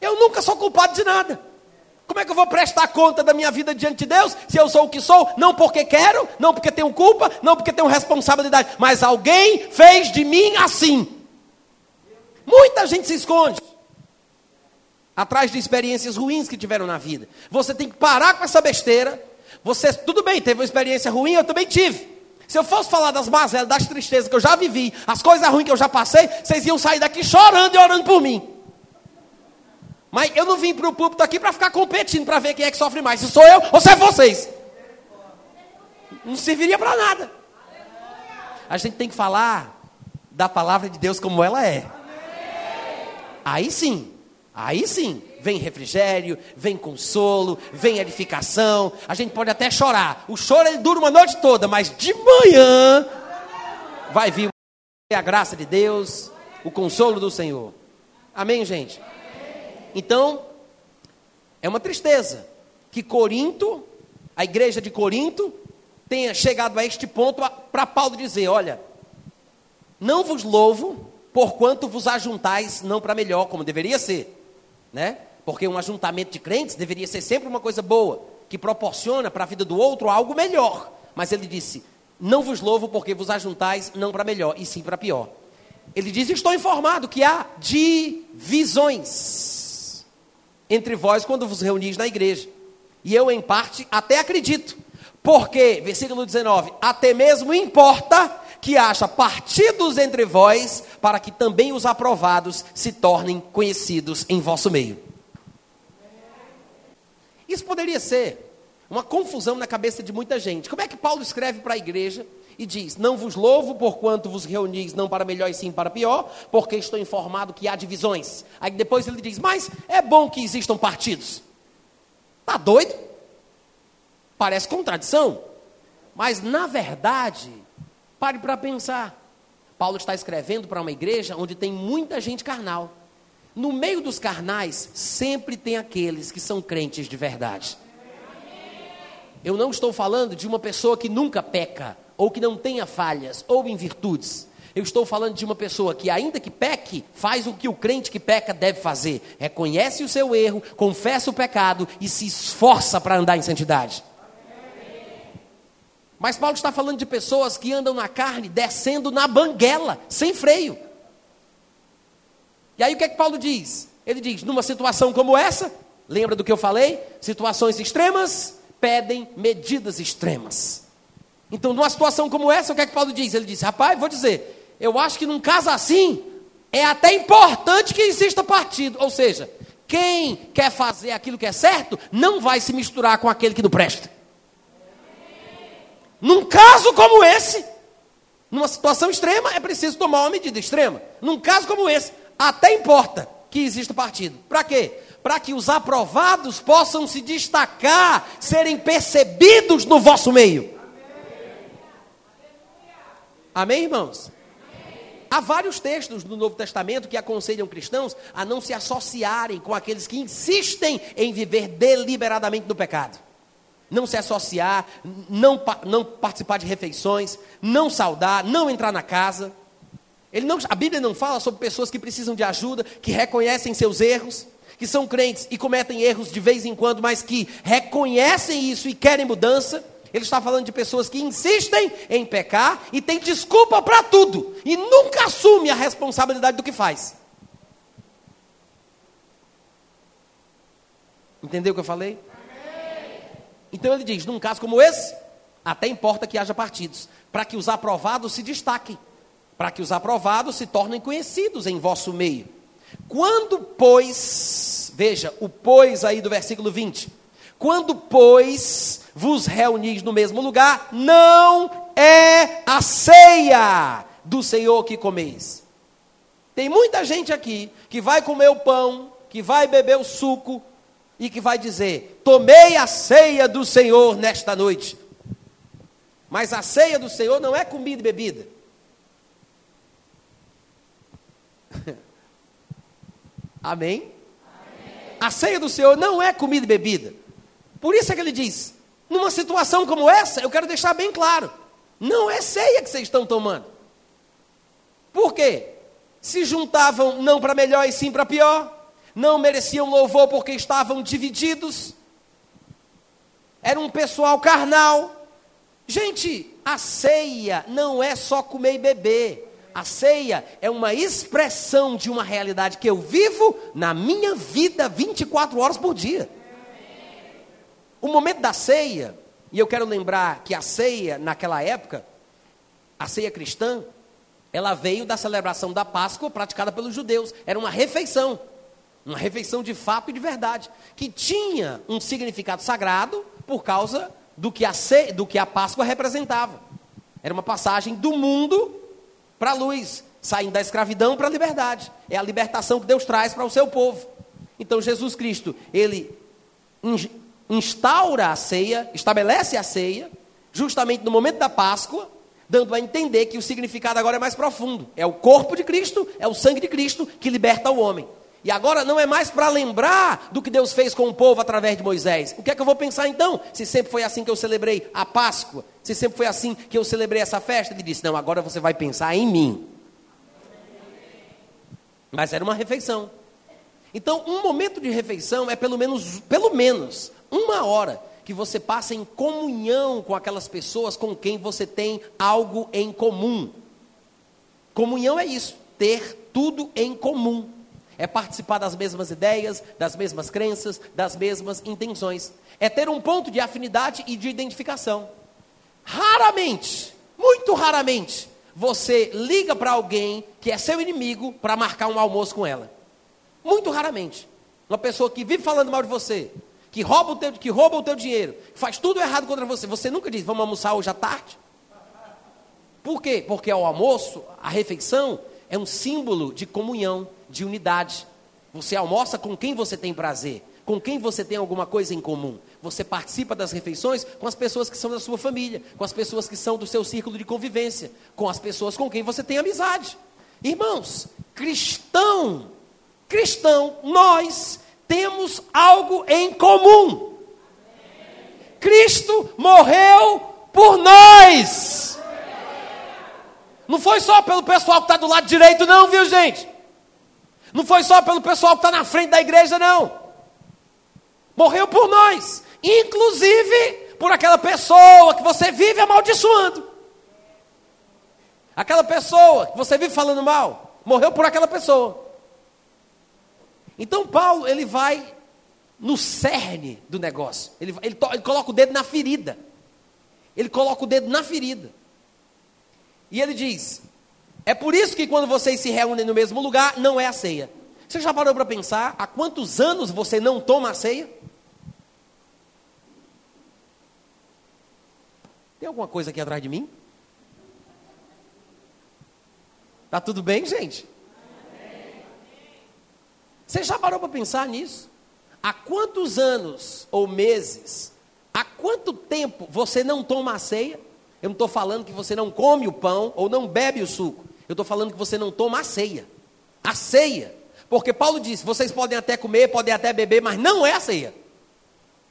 Eu nunca sou culpado de nada. Como é que eu vou prestar conta da minha vida diante de Deus se eu sou o que sou? Não porque quero, não porque tenho culpa, não porque tenho responsabilidade, mas alguém fez de mim assim. Muita gente se esconde atrás de experiências ruins que tiveram na vida. Você tem que parar com essa besteira. Você, tudo bem, teve uma experiência ruim, eu também tive. Se eu fosse falar das mazelas, das tristezas que eu já vivi, as coisas ruins que eu já passei, vocês iam sair daqui chorando e orando por mim. Mas eu não vim para o púlpito aqui para ficar competindo para ver quem é que sofre mais. Se sou eu ou se é vocês. Não serviria para nada. A gente tem que falar da palavra de Deus como ela é. Aí sim, Aí sim, vem refrigério, vem consolo, vem edificação. A gente pode até chorar. O choro ele dura uma noite toda, mas de manhã vai vir a graça de Deus, o consolo do Senhor. Amém, gente? Então, é uma tristeza que Corinto, a igreja de Corinto, tenha chegado a este ponto para Paulo dizer: olha, não vos louvo, porquanto vos ajuntais não para melhor, como deveria ser né? Porque um ajuntamento de crentes deveria ser sempre uma coisa boa, que proporciona para a vida do outro algo melhor. Mas ele disse: Não vos louvo porque vos ajuntais não para melhor, e sim para pior. Ele diz: Estou informado que há divisões entre vós quando vos reunis na igreja. E eu, em parte, até acredito. Porque, versículo 19: Até mesmo importa que haja partidos entre vós, para que também os aprovados se tornem conhecidos em vosso meio. Isso poderia ser uma confusão na cabeça de muita gente. Como é que Paulo escreve para a igreja e diz: Não vos louvo porquanto vos reunis, não para melhor e sim para pior, porque estou informado que há divisões. Aí depois ele diz: Mas é bom que existam partidos. Está doido? Parece contradição. Mas na verdade, Pare para pensar. Paulo está escrevendo para uma igreja onde tem muita gente carnal. No meio dos carnais, sempre tem aqueles que são crentes de verdade. Eu não estou falando de uma pessoa que nunca peca, ou que não tenha falhas, ou em virtudes. Eu estou falando de uma pessoa que, ainda que peque, faz o que o crente que peca deve fazer: reconhece o seu erro, confessa o pecado e se esforça para andar em santidade. Mas Paulo está falando de pessoas que andam na carne, descendo na banguela, sem freio. E aí o que é que Paulo diz? Ele diz: numa situação como essa, lembra do que eu falei? Situações extremas pedem medidas extremas. Então, numa situação como essa, o que é que Paulo diz? Ele diz: rapaz, vou dizer, eu acho que num caso assim, é até importante que exista partido. Ou seja, quem quer fazer aquilo que é certo, não vai se misturar com aquele que não presta. Num caso como esse, numa situação extrema, é preciso tomar uma medida extrema. Num caso como esse, até importa que exista partido. Para quê? Para que os aprovados possam se destacar, serem percebidos no vosso meio. Amém, irmãos? Há vários textos do Novo Testamento que aconselham cristãos a não se associarem com aqueles que insistem em viver deliberadamente no pecado não se associar, não, não participar de refeições, não saudar, não entrar na casa. Ele não, a Bíblia não fala sobre pessoas que precisam de ajuda, que reconhecem seus erros, que são crentes e cometem erros de vez em quando, mas que reconhecem isso e querem mudança. Ele está falando de pessoas que insistem em pecar e têm desculpa para tudo e nunca assume a responsabilidade do que faz. Entendeu o que eu falei? Então ele diz: num caso como esse, até importa que haja partidos, para que os aprovados se destaquem, para que os aprovados se tornem conhecidos em vosso meio. Quando, pois, veja, o pois aí do versículo 20: quando, pois, vos reunis no mesmo lugar, não é a ceia do Senhor que comeis. Tem muita gente aqui que vai comer o pão, que vai beber o suco, e que vai dizer: Tomei a ceia do Senhor nesta noite. Mas a ceia do Senhor não é comida e bebida. Amém? Amém? A ceia do Senhor não é comida e bebida. Por isso é que ele diz: numa situação como essa, eu quero deixar bem claro: não é ceia que vocês estão tomando. Por quê? Se juntavam não para melhor e sim para pior não mereciam louvor porque estavam divididos, era um pessoal carnal. Gente, a ceia não é só comer e beber. A ceia é uma expressão de uma realidade que eu vivo na minha vida 24 horas por dia. O momento da ceia, e eu quero lembrar que a ceia, naquela época, a ceia cristã, ela veio da celebração da Páscoa praticada pelos judeus. Era uma refeição. Uma refeição de fato e de verdade, que tinha um significado sagrado por causa do que a, do que a Páscoa representava. Era uma passagem do mundo para a luz, saindo da escravidão para a liberdade. É a libertação que Deus traz para o seu povo. Então Jesus Cristo, ele instaura a ceia, estabelece a ceia, justamente no momento da Páscoa, dando a entender que o significado agora é mais profundo. É o corpo de Cristo, é o sangue de Cristo que liberta o homem. E agora não é mais para lembrar do que Deus fez com o povo através de Moisés. O que é que eu vou pensar então? Se sempre foi assim que eu celebrei a Páscoa, se sempre foi assim que eu celebrei essa festa, ele disse: Não, agora você vai pensar em mim. Mas era uma refeição. Então, um momento de refeição é pelo menos, pelo menos uma hora que você passa em comunhão com aquelas pessoas com quem você tem algo em comum. Comunhão é isso, ter tudo em comum. É participar das mesmas ideias, das mesmas crenças, das mesmas intenções. É ter um ponto de afinidade e de identificação. Raramente, muito raramente, você liga para alguém que é seu inimigo para marcar um almoço com ela. Muito raramente. Uma pessoa que vive falando mal de você, que rouba o teu, que rouba o teu dinheiro, que faz tudo errado contra você. Você nunca diz, vamos almoçar hoje à tarde? Por quê? Porque o almoço, a refeição, é um símbolo de comunhão, de unidade. Você almoça com quem você tem prazer, com quem você tem alguma coisa em comum. Você participa das refeições com as pessoas que são da sua família, com as pessoas que são do seu círculo de convivência, com as pessoas com quem você tem amizade. Irmãos, cristão, cristão, nós temos algo em comum. Cristo morreu por nós. Não foi só pelo pessoal que está do lado direito, não, viu, gente? Não foi só pelo pessoal que está na frente da igreja, não. Morreu por nós. Inclusive por aquela pessoa que você vive amaldiçoando. Aquela pessoa que você vive falando mal. Morreu por aquela pessoa. Então Paulo, ele vai no cerne do negócio. Ele, ele, ele coloca o dedo na ferida. Ele coloca o dedo na ferida. E ele diz: É por isso que quando vocês se reúnem no mesmo lugar, não é a ceia. Você já parou para pensar há quantos anos você não toma a ceia? Tem alguma coisa aqui atrás de mim? Tá tudo bem, gente? Você já parou para pensar nisso? Há quantos anos ou meses, há quanto tempo você não toma a ceia? Eu não estou falando que você não come o pão ou não bebe o suco. Eu estou falando que você não toma a ceia. A ceia. Porque Paulo disse: vocês podem até comer, podem até beber, mas não é a ceia.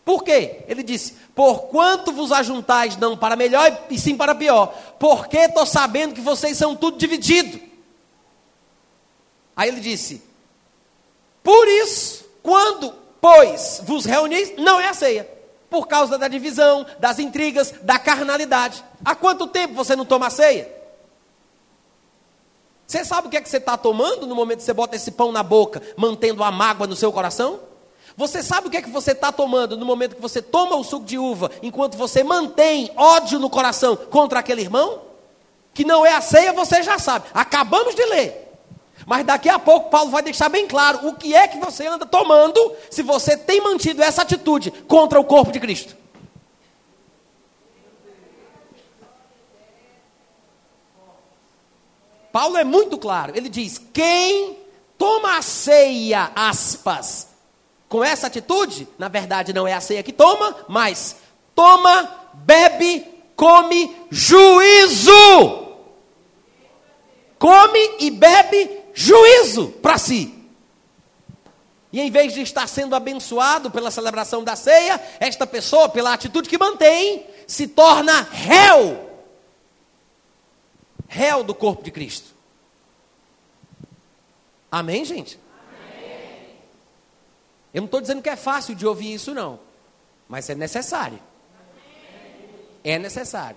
Por quê? Ele disse: Por quanto vos ajuntais, não para melhor e sim para pior, porque estou sabendo que vocês são tudo dividido. Aí ele disse: por isso, quando, pois, vos reunis, não é a ceia. Por causa da divisão, das intrigas, da carnalidade. Há quanto tempo você não toma a ceia? Você sabe o que é que você está tomando no momento que você bota esse pão na boca, mantendo a mágoa no seu coração? Você sabe o que é que você está tomando no momento que você toma o suco de uva, enquanto você mantém ódio no coração contra aquele irmão? Que não é a ceia, você já sabe. Acabamos de ler. Mas daqui a pouco Paulo vai deixar bem claro o que é que você anda tomando se você tem mantido essa atitude contra o corpo de Cristo. Paulo é muito claro. Ele diz: quem toma a ceia, aspas, com essa atitude, na verdade não é a ceia que toma, mas toma, bebe, come juízo. Come e bebe juízo para si. E em vez de estar sendo abençoado pela celebração da ceia, esta pessoa, pela atitude que mantém, se torna réu. Réu do corpo de Cristo. Amém, gente? Amém. Eu não estou dizendo que é fácil de ouvir isso, não. Mas é necessário. Amém. É necessário.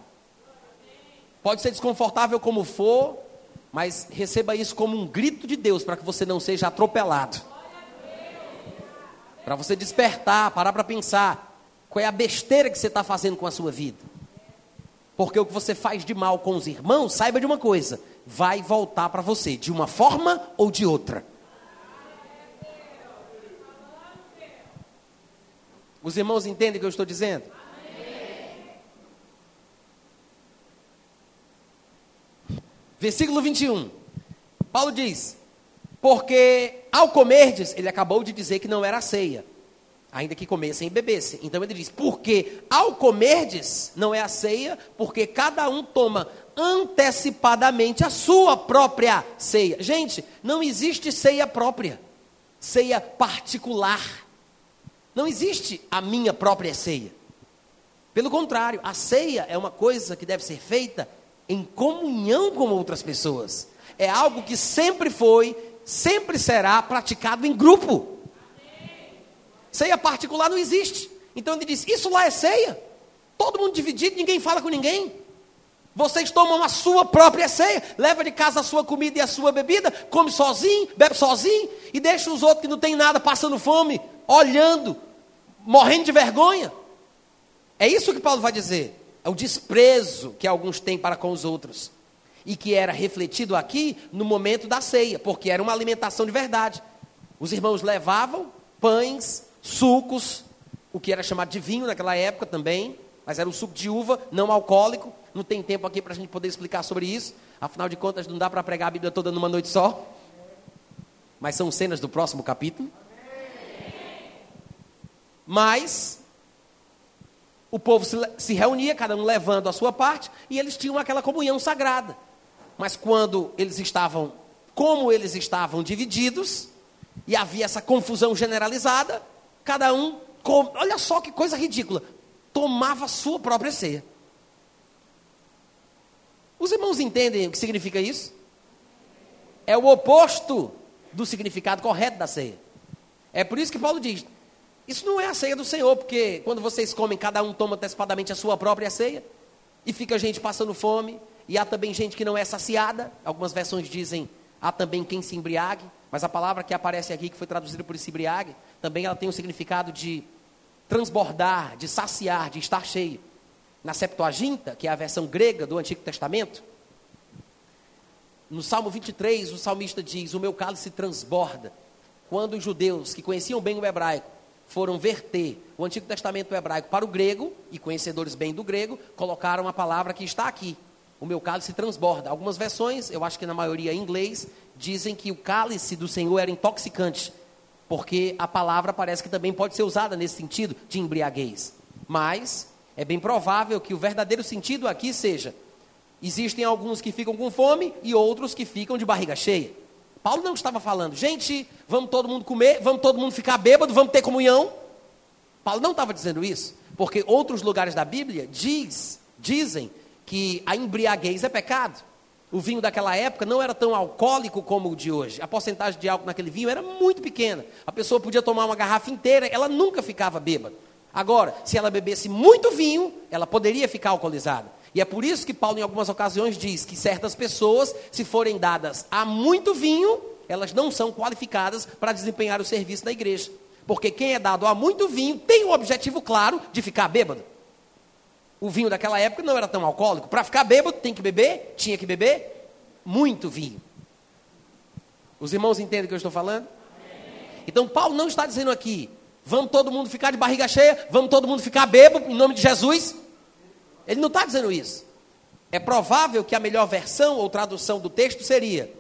Pode ser desconfortável como for, mas receba isso como um grito de Deus para que você não seja atropelado. Para você despertar, parar para pensar qual é a besteira que você está fazendo com a sua vida. Porque o que você faz de mal com os irmãos, saiba de uma coisa: vai voltar para você, de uma forma ou de outra. Os irmãos entendem o que eu estou dizendo? Versículo 21. Paulo diz: Porque ao comerdes, ele acabou de dizer que não era ceia, ainda que comessem e bebessem. Então ele diz: porque ao comerdes não é a ceia, porque cada um toma antecipadamente a sua própria ceia. Gente, não existe ceia própria, ceia particular. Não existe a minha própria ceia. Pelo contrário, a ceia é uma coisa que deve ser feita em comunhão com outras pessoas. É algo que sempre foi, sempre será praticado em grupo. Ceia particular não existe. Então ele diz: Isso lá é ceia. Todo mundo dividido, ninguém fala com ninguém. Vocês tomam a sua própria ceia, leva de casa a sua comida e a sua bebida, come sozinho, bebe sozinho e deixa os outros que não tem nada passando fome, olhando, morrendo de vergonha. É isso que Paulo vai dizer. É o desprezo que alguns têm para com os outros. E que era refletido aqui no momento da ceia, porque era uma alimentação de verdade. Os irmãos levavam pães, sucos, o que era chamado de vinho naquela época também, mas era um suco de uva não alcoólico, não tem tempo aqui para a gente poder explicar sobre isso. Afinal de contas, não dá para pregar a Bíblia toda numa noite só. Mas são cenas do próximo capítulo. Mas o povo se, se, reunia, cada um levando a sua parte, e eles tinham aquela comunhão sagrada. Mas quando eles estavam, como eles estavam divididos, e havia essa confusão generalizada, cada um, com, olha só que coisa ridícula, tomava sua própria ceia. Os irmãos entendem o que significa isso? É o oposto do significado correto da ceia. É por isso que Paulo diz: isso não é a ceia do Senhor, porque quando vocês comem, cada um toma antecipadamente a sua própria ceia, e fica gente passando fome, e há também gente que não é saciada. Algumas versões dizem: há também quem se embriague, mas a palavra que aparece aqui, que foi traduzida por esse embriague, também ela tem o significado de transbordar, de saciar, de estar cheio na Septuaginta, que é a versão grega do Antigo Testamento, no Salmo 23, o salmista diz: O meu cálice transborda. Quando os judeus que conheciam bem o hebraico foram verter o Antigo Testamento hebraico para o grego, e conhecedores bem do grego, colocaram a palavra que está aqui. O meu cálice transborda. Algumas versões, eu acho que na maioria em inglês, dizem que o cálice do Senhor era intoxicante, porque a palavra parece que também pode ser usada nesse sentido de embriaguez. Mas é bem provável que o verdadeiro sentido aqui seja: existem alguns que ficam com fome e outros que ficam de barriga cheia. Paulo não estava falando, gente, vamos todo mundo comer, vamos todo mundo ficar bêbado, vamos ter comunhão. Paulo não estava dizendo isso, porque outros lugares da Bíblia diz, dizem que a embriaguez é pecado. O vinho daquela época não era tão alcoólico como o de hoje. A porcentagem de álcool naquele vinho era muito pequena. A pessoa podia tomar uma garrafa inteira, ela nunca ficava bêbada. Agora, se ela bebesse muito vinho, ela poderia ficar alcoolizada. E é por isso que Paulo, em algumas ocasiões, diz que certas pessoas, se forem dadas a muito vinho, elas não são qualificadas para desempenhar o serviço da igreja. Porque quem é dado a muito vinho tem o objetivo claro de ficar bêbado. O vinho daquela época não era tão alcoólico. Para ficar bêbado, tem que beber, tinha que beber muito vinho. Os irmãos entendem o que eu estou falando? Então, Paulo não está dizendo aqui, Vamos todo mundo ficar de barriga cheia? Vamos todo mundo ficar bêbado em nome de Jesus? Ele não está dizendo isso. É provável que a melhor versão ou tradução do texto seria: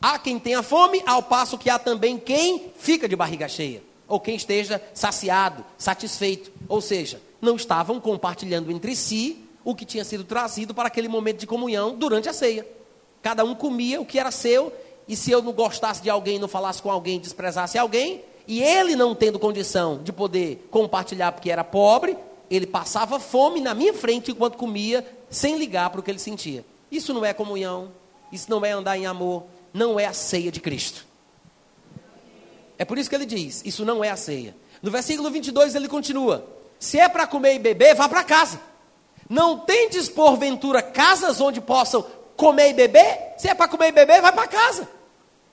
há quem tenha fome, ao passo que há também quem fica de barriga cheia, ou quem esteja saciado, satisfeito. Ou seja, não estavam compartilhando entre si o que tinha sido trazido para aquele momento de comunhão durante a ceia. Cada um comia o que era seu, e se eu não gostasse de alguém, não falasse com alguém, desprezasse alguém, e ele não tendo condição de poder compartilhar porque era pobre, ele passava fome na minha frente enquanto comia, sem ligar para o que ele sentia. Isso não é comunhão, isso não é andar em amor, não é a ceia de Cristo. É por isso que ele diz: isso não é a ceia. No versículo 22 ele continua: se é para comer e beber, vá para casa. Não tendes porventura casas onde possam comer e beber? Se é para comer e beber, vai para casa.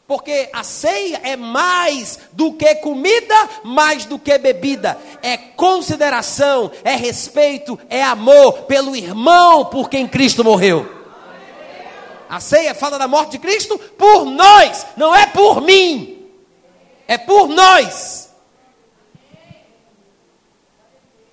Porque a ceia é mais do que comida, mais do que bebida. É consideração, é respeito, é amor pelo irmão por quem Cristo morreu. A ceia fala da morte de Cristo por nós, não é por mim. É por nós.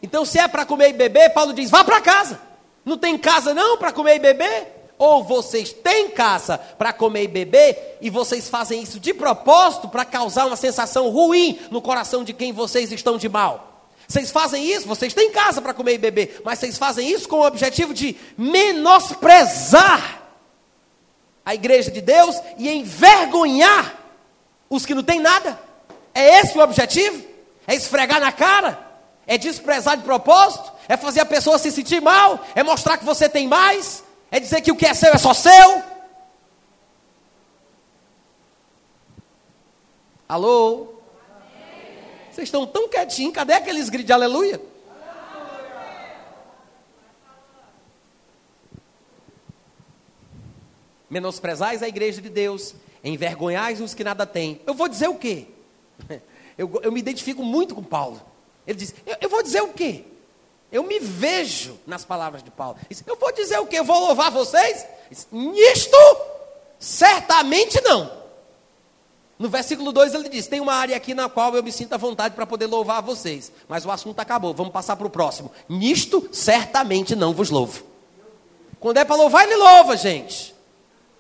Então, se é para comer e beber, Paulo diz: vá para casa. Não tem casa não para comer e beber? Ou vocês têm casa para comer e beber e vocês fazem isso de propósito para causar uma sensação ruim no coração de quem vocês estão de mal. Vocês fazem isso, vocês têm casa para comer e beber, mas vocês fazem isso com o objetivo de menosprezar a igreja de Deus e envergonhar os que não têm nada. É esse o objetivo? É esfregar na cara? É desprezar de propósito? É fazer a pessoa se sentir mal? É mostrar que você tem mais? É dizer que o que é seu é só seu? Alô? Vocês estão tão quietinhos, cadê aqueles gritos de aleluia? Menosprezais a igreja de Deus, envergonhais os que nada têm. Eu vou dizer o quê? Eu, eu me identifico muito com Paulo. Ele diz: eu, eu vou dizer o quê? Eu me vejo nas palavras de Paulo. Diz, eu vou dizer o quê? Eu vou louvar vocês? Diz, Nisto, certamente não. No versículo 2 ele diz: Tem uma área aqui na qual eu me sinto à vontade para poder louvar vocês. Mas o assunto acabou, vamos passar para o próximo. Nisto, certamente não vos louvo. Quando é para louvar, ele louva, gente.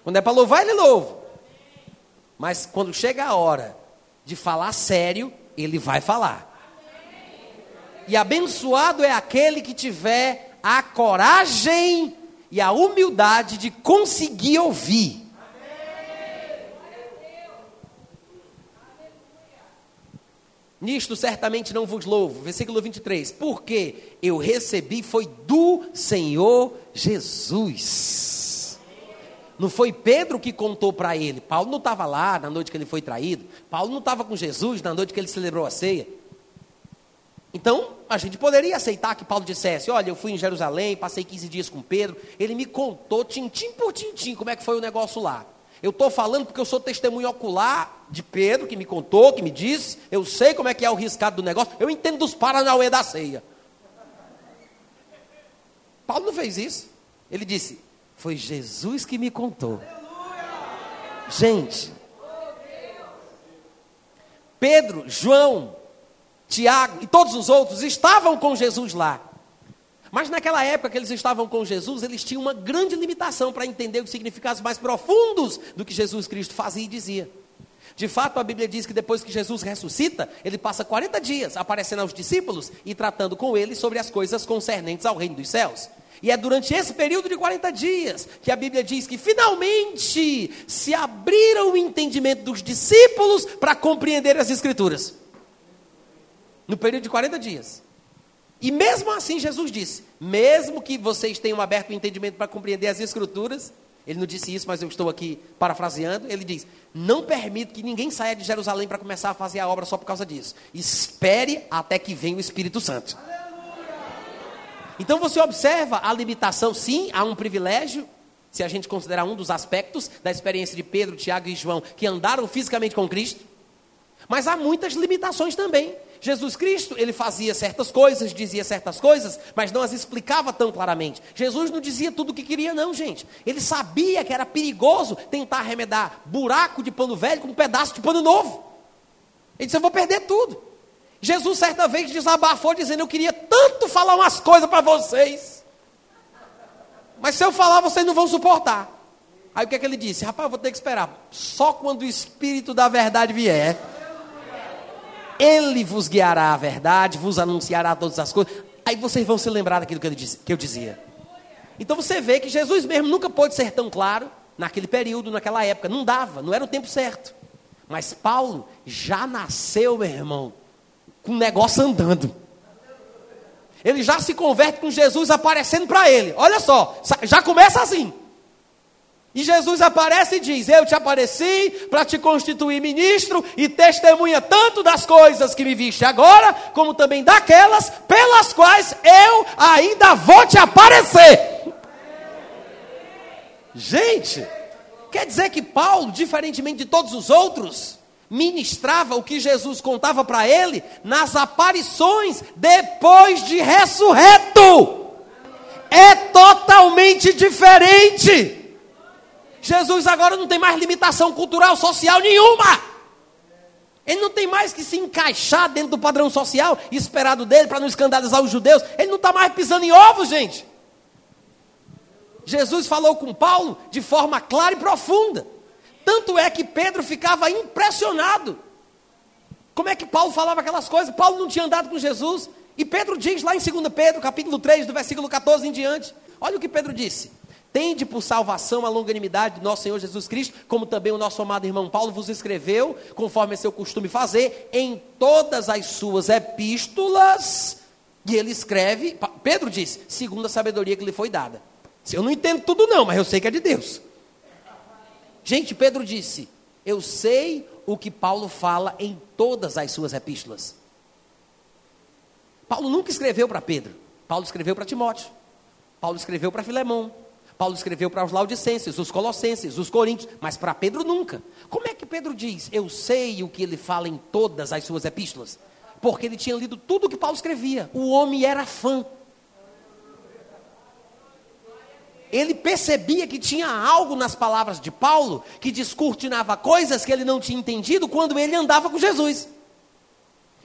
Quando é para louvar, ele louva. Mas quando chega a hora de falar sério, ele vai falar. E abençoado é aquele que tiver a coragem e a humildade de conseguir ouvir. Nisto certamente não vos louvo. Versículo 23. Porque eu recebi foi do Senhor Jesus. Não foi Pedro que contou para ele. Paulo não estava lá na noite que ele foi traído. Paulo não estava com Jesus na noite que ele celebrou a ceia. Então, a gente poderia aceitar que Paulo dissesse: Olha, eu fui em Jerusalém, passei 15 dias com Pedro. Ele me contou, tintim por tintim, como é que foi o negócio lá. Eu estou falando porque eu sou testemunho ocular de Pedro, que me contou, que me disse. Eu sei como é que é o riscado do negócio. Eu entendo dos paranauê da ceia. Paulo não fez isso. Ele disse: Foi Jesus que me contou. Gente, Pedro, João, Tiago e todos os outros estavam com Jesus lá. Mas naquela época que eles estavam com Jesus, eles tinham uma grande limitação para entender os significados mais profundos do que Jesus Cristo fazia e dizia. De fato, a Bíblia diz que depois que Jesus ressuscita, ele passa 40 dias aparecendo aos discípulos e tratando com eles sobre as coisas concernentes ao reino dos céus. E é durante esse período de 40 dias que a Bíblia diz que finalmente se abriram o entendimento dos discípulos para compreender as Escrituras. No período de 40 dias. E mesmo assim, Jesus disse: mesmo que vocês tenham aberto o entendimento para compreender as Escrituras, ele não disse isso, mas eu estou aqui parafraseando. Ele diz: Não permito que ninguém saia de Jerusalém para começar a fazer a obra só por causa disso. Espere até que venha o Espírito Santo. Então você observa a limitação, sim, há um privilégio, se a gente considerar um dos aspectos da experiência de Pedro, Tiago e João, que andaram fisicamente com Cristo. Mas há muitas limitações também. Jesus Cristo, ele fazia certas coisas, dizia certas coisas, mas não as explicava tão claramente. Jesus não dizia tudo o que queria, não, gente. Ele sabia que era perigoso tentar arremedar buraco de pano velho com um pedaço de pano novo. Ele disse: Eu vou perder tudo. Jesus, certa vez, desabafou, dizendo: Eu queria tanto falar umas coisas para vocês, mas se eu falar, vocês não vão suportar. Aí o que é que ele disse? Rapaz, eu vou ter que esperar. Só quando o Espírito da verdade vier ele vos guiará a verdade, vos anunciará todas as coisas. Aí vocês vão se lembrar daquilo que, ele disse, que eu dizia. Então você vê que Jesus mesmo nunca pôde ser tão claro naquele período, naquela época. Não dava, não era o tempo certo. Mas Paulo já nasceu, meu irmão, com o negócio andando. Ele já se converte com Jesus aparecendo para ele. Olha só, já começa assim. E Jesus aparece e diz: Eu te apareci para te constituir ministro e testemunha tanto das coisas que me viste agora, como também daquelas pelas quais eu ainda vou te aparecer. Gente, quer dizer que Paulo, diferentemente de todos os outros, ministrava o que Jesus contava para ele nas aparições depois de ressurreto. É totalmente diferente. Jesus agora não tem mais limitação cultural, social nenhuma. Ele não tem mais que se encaixar dentro do padrão social esperado dele para não escandalizar os judeus. Ele não está mais pisando em ovos, gente. Jesus falou com Paulo de forma clara e profunda. Tanto é que Pedro ficava impressionado. Como é que Paulo falava aquelas coisas? Paulo não tinha andado com Jesus. E Pedro diz lá em 2 Pedro, capítulo 3, do versículo 14 em diante. Olha o que Pedro disse. Tende por salvação a longanimidade de nosso Senhor Jesus Cristo, como também o nosso amado irmão Paulo vos escreveu, conforme é seu costume fazer, em todas as suas epístolas. E ele escreve, Pedro disse, segundo a sabedoria que lhe foi dada. Eu não entendo tudo, não, mas eu sei que é de Deus. Gente, Pedro disse: Eu sei o que Paulo fala em todas as suas epístolas. Paulo nunca escreveu para Pedro. Paulo escreveu para Timóteo. Paulo escreveu para Filemão. Paulo escreveu para os Laodicenses, os Colossenses, os Coríntios, mas para Pedro nunca. Como é que Pedro diz? Eu sei o que ele fala em todas as suas epístolas. Porque ele tinha lido tudo o que Paulo escrevia. O homem era fã. Ele percebia que tinha algo nas palavras de Paulo que descortinava coisas que ele não tinha entendido quando ele andava com Jesus.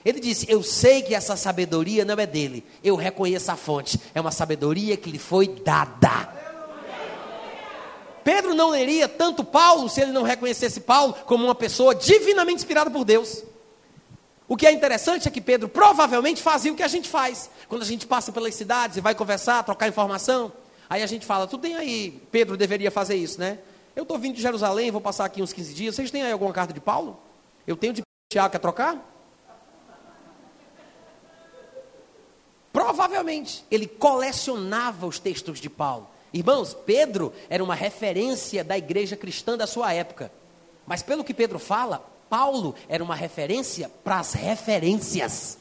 Ele disse: Eu sei que essa sabedoria não é dele, eu reconheço a fonte, é uma sabedoria que lhe foi dada. Pedro não leria tanto Paulo se ele não reconhecesse Paulo como uma pessoa divinamente inspirada por Deus. O que é interessante é que Pedro provavelmente fazia o que a gente faz. Quando a gente passa pelas cidades e vai conversar, trocar informação, aí a gente fala, tu tem aí, Pedro deveria fazer isso, né? Eu estou vindo de Jerusalém, vou passar aqui uns 15 dias, vocês têm aí alguma carta de Paulo? Eu tenho de Tiago, quer trocar? Provavelmente, ele colecionava os textos de Paulo. Irmãos, Pedro era uma referência da igreja cristã da sua época. Mas pelo que Pedro fala, Paulo era uma referência para as referências.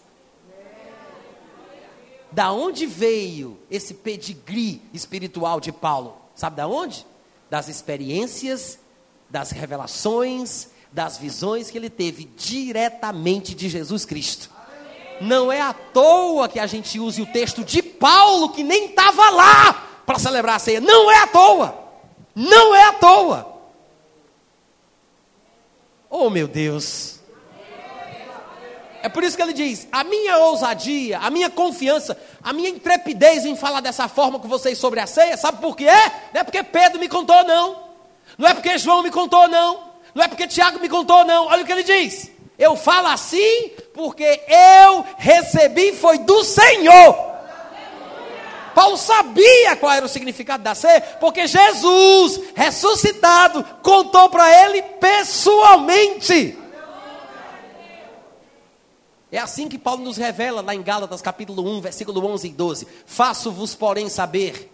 Da onde veio esse pedigree espiritual de Paulo? Sabe da onde? Das experiências, das revelações, das visões que ele teve diretamente de Jesus Cristo. Não é à toa que a gente use o texto de Paulo, que nem estava lá, para celebrar a ceia. Não é à toa. Não é à toa. Oh, meu Deus. É por isso que ele diz: a minha ousadia, a minha confiança, a minha intrepidez em falar dessa forma com vocês sobre a ceia, sabe por quê? Não é porque Pedro me contou, não. Não é porque João me contou, não. Não é porque Tiago me contou, não. Olha o que ele diz. Eu falo assim porque eu recebi foi do Senhor. Paulo sabia qual era o significado da ceia, porque Jesus, ressuscitado, contou para ele pessoalmente. É assim que Paulo nos revela lá em Gálatas capítulo 1, versículo 11 e 12. Faço-vos, porém, saber,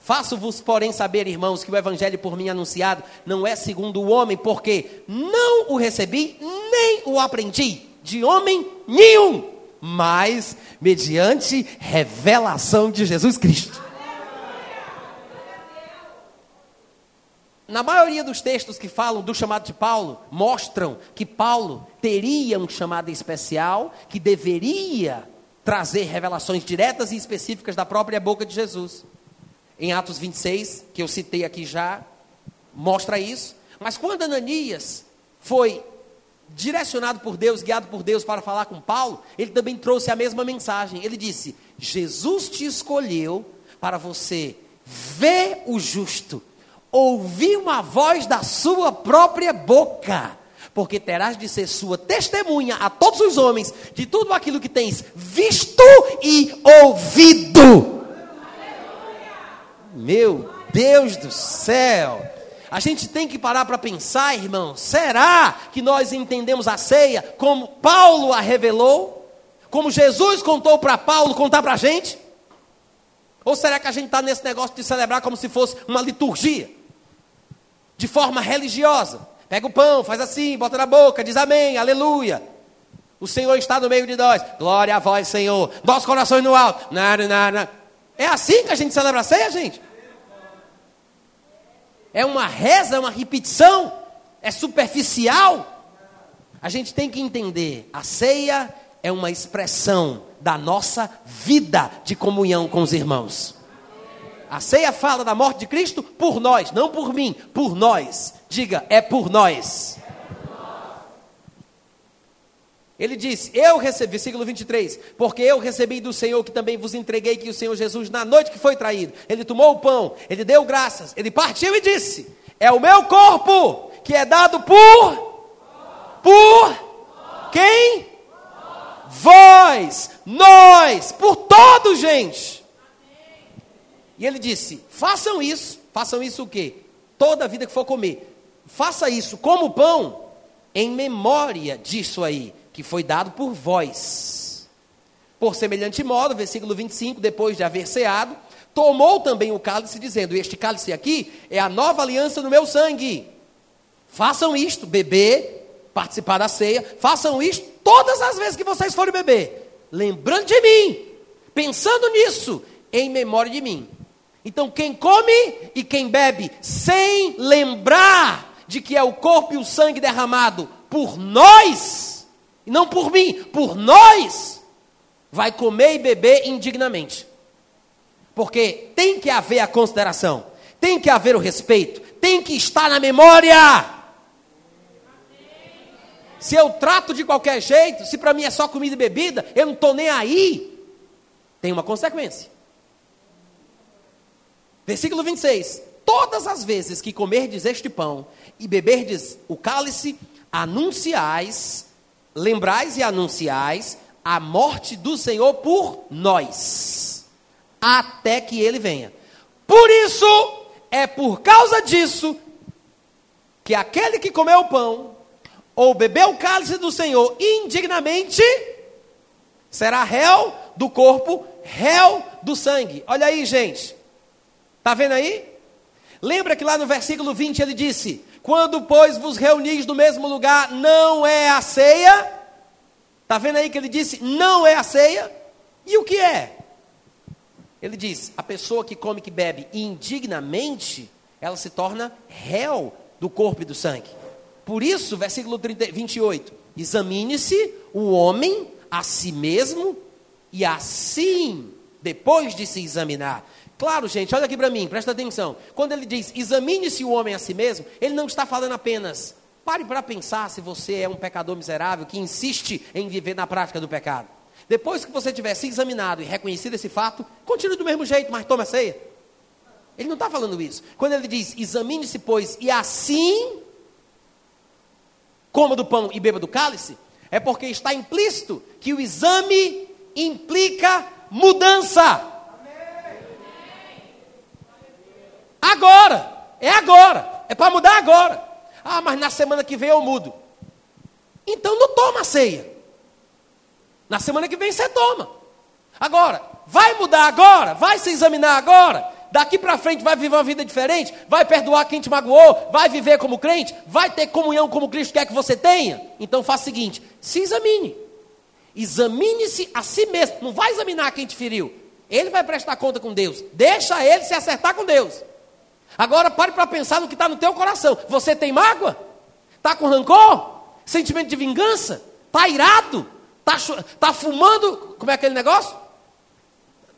faço-vos, porém, saber, irmãos, que o evangelho por mim anunciado não é segundo o homem, porque não o recebi, nem o aprendi de homem nenhum mas mediante revelação de Jesus Cristo. Na maioria dos textos que falam do chamado de Paulo, mostram que Paulo teria um chamado especial que deveria trazer revelações diretas e específicas da própria boca de Jesus. Em Atos 26, que eu citei aqui já, mostra isso. Mas quando Ananias foi direcionado por Deus, guiado por Deus para falar com Paulo, ele também trouxe a mesma mensagem. Ele disse: Jesus te escolheu para você ver o justo, ouvir uma voz da sua própria boca, porque terás de ser sua testemunha a todos os homens de tudo aquilo que tens visto e ouvido. Meu Deus do céu! A gente tem que parar para pensar, irmão, será que nós entendemos a ceia como Paulo a revelou? Como Jesus contou para Paulo contar para a gente? Ou será que a gente está nesse negócio de celebrar como se fosse uma liturgia? De forma religiosa. Pega o pão, faz assim, bota na boca, diz amém, aleluia. O Senhor está no meio de nós. Glória a vós, Senhor. Nossos corações no alto. Nada, nada. É assim que a gente celebra a ceia, gente? É uma reza, é uma repetição? É superficial? A gente tem que entender: a ceia é uma expressão da nossa vida de comunhão com os irmãos. A ceia fala da morte de Cristo por nós, não por mim, por nós. Diga, é por nós. Ele disse: Eu recebi, versículo 23, porque eu recebi do Senhor que também vos entreguei que o Senhor Jesus, na noite que foi traído, ele tomou o pão, ele deu graças, ele partiu e disse: É o meu corpo que é dado por. Por quem? Vós, nós, por todos, gente. E ele disse: Façam isso, façam isso o quê? Toda a vida que for comer, faça isso como pão, em memória disso aí que foi dado por vós. Por semelhante modo, versículo 25, depois de haver ceado, tomou também o cálice, dizendo: Este cálice aqui é a nova aliança no meu sangue. Façam isto, beber, participar da ceia, façam isto todas as vezes que vocês forem beber, lembrando de mim, pensando nisso, em memória de mim. Então, quem come e quem bebe sem lembrar de que é o corpo e o sangue derramado por nós, e não por mim, por nós, vai comer e beber indignamente. Porque tem que haver a consideração, tem que haver o respeito, tem que estar na memória. Se eu trato de qualquer jeito, se para mim é só comida e bebida, eu não estou nem aí, tem uma consequência. Versículo 26. Todas as vezes que comerdes este pão e beberdes o cálice, anunciais lembrais e anunciais a morte do Senhor por nós, até que ele venha. Por isso, é por causa disso, que aquele que comeu o pão, ou bebeu o cálice do Senhor indignamente, será réu do corpo, réu do sangue. Olha aí, gente. Está vendo aí? Lembra que lá no versículo 20 ele disse: quando, pois, vos reunis no mesmo lugar, não é a ceia. Está vendo aí que ele disse, não é a ceia? E o que é? Ele diz: a pessoa que come, que bebe indignamente, ela se torna réu do corpo e do sangue. Por isso, versículo 30, 28, examine-se o homem a si mesmo, e assim, depois de se examinar, Claro, gente, olha aqui para mim, presta atenção. Quando ele diz examine-se o homem a si mesmo, ele não está falando apenas pare para pensar se você é um pecador miserável que insiste em viver na prática do pecado. Depois que você tiver se examinado e reconhecido esse fato, continue do mesmo jeito, mas tome a ceia. Ele não está falando isso. Quando ele diz examine-se, pois, e assim coma do pão e beba do cálice, é porque está implícito que o exame implica mudança. Agora. É agora. É para mudar agora. Ah, mas na semana que vem eu mudo. Então não toma a ceia. Na semana que vem você toma. Agora, vai mudar agora? Vai se examinar agora? Daqui para frente vai viver uma vida diferente? Vai perdoar quem te magoou? Vai viver como crente? Vai ter comunhão como Cristo quer que você tenha? Então faça o seguinte: se examine. Examine-se a si mesmo. Não vai examinar quem te feriu. Ele vai prestar conta com Deus. Deixa ele se acertar com Deus. Agora pare para pensar no que está no teu coração. Você tem mágoa? Está com rancor? Sentimento de vingança? Está irado? Está tá fumando? Como é aquele negócio?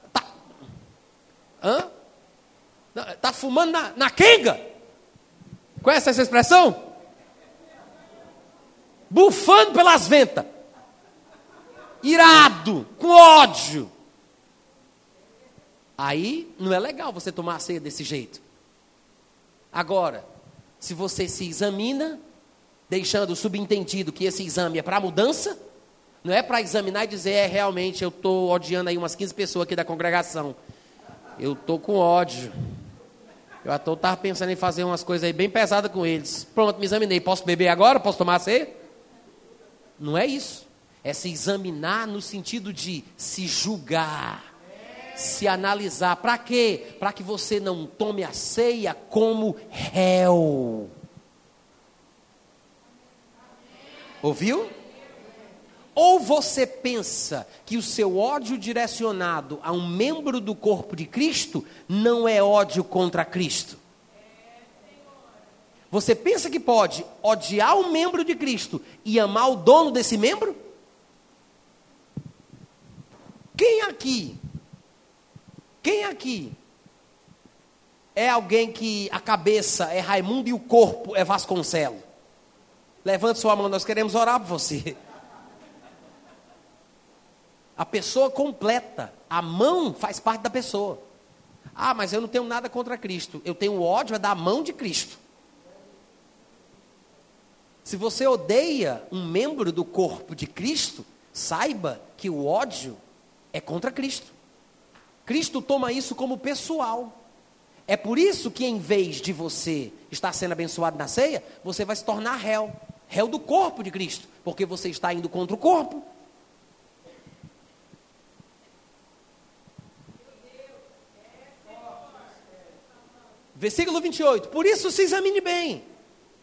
Está Hã? Tá fumando na, na quenga? Conhece essa expressão? Bufando pelas ventas. Irado, com ódio. Aí não é legal você tomar a ceia desse jeito. Agora, se você se examina, deixando subentendido que esse exame é para mudança, não é para examinar e dizer, é realmente, eu estou odiando aí umas 15 pessoas aqui da congregação. Eu estou com ódio. Eu estava pensando em fazer umas coisas aí bem pesadas com eles. Pronto, me examinei. Posso beber agora? Posso tomar ceia? Não é isso. É se examinar no sentido de se julgar se analisar. Para quê? Para que você não tome a ceia como réu. Ouviu? Ou você pensa que o seu ódio direcionado a um membro do corpo de Cristo não é ódio contra Cristo? Você pensa que pode odiar um membro de Cristo e amar o dono desse membro? Quem aqui quem aqui é alguém que a cabeça é Raimundo e o corpo é Vasconcelo? Levante sua mão, nós queremos orar por você. a pessoa completa. A mão faz parte da pessoa. Ah, mas eu não tenho nada contra Cristo. Eu tenho ódio é da mão de Cristo. Se você odeia um membro do corpo de Cristo, saiba que o ódio é contra Cristo. Cristo toma isso como pessoal. É por isso que, em vez de você estar sendo abençoado na ceia, você vai se tornar réu réu do corpo de Cristo, porque você está indo contra o corpo. Versículo 28. Por isso se examine bem,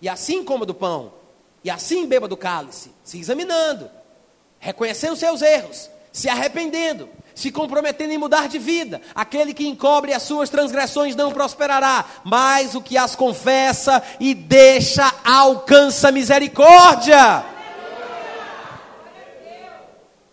e assim coma do pão, e assim beba do cálice, se examinando, reconhecendo seus erros, se arrependendo, se comprometendo em mudar de vida. Aquele que encobre as suas transgressões não prosperará, mas o que as confessa e deixa alcança misericórdia.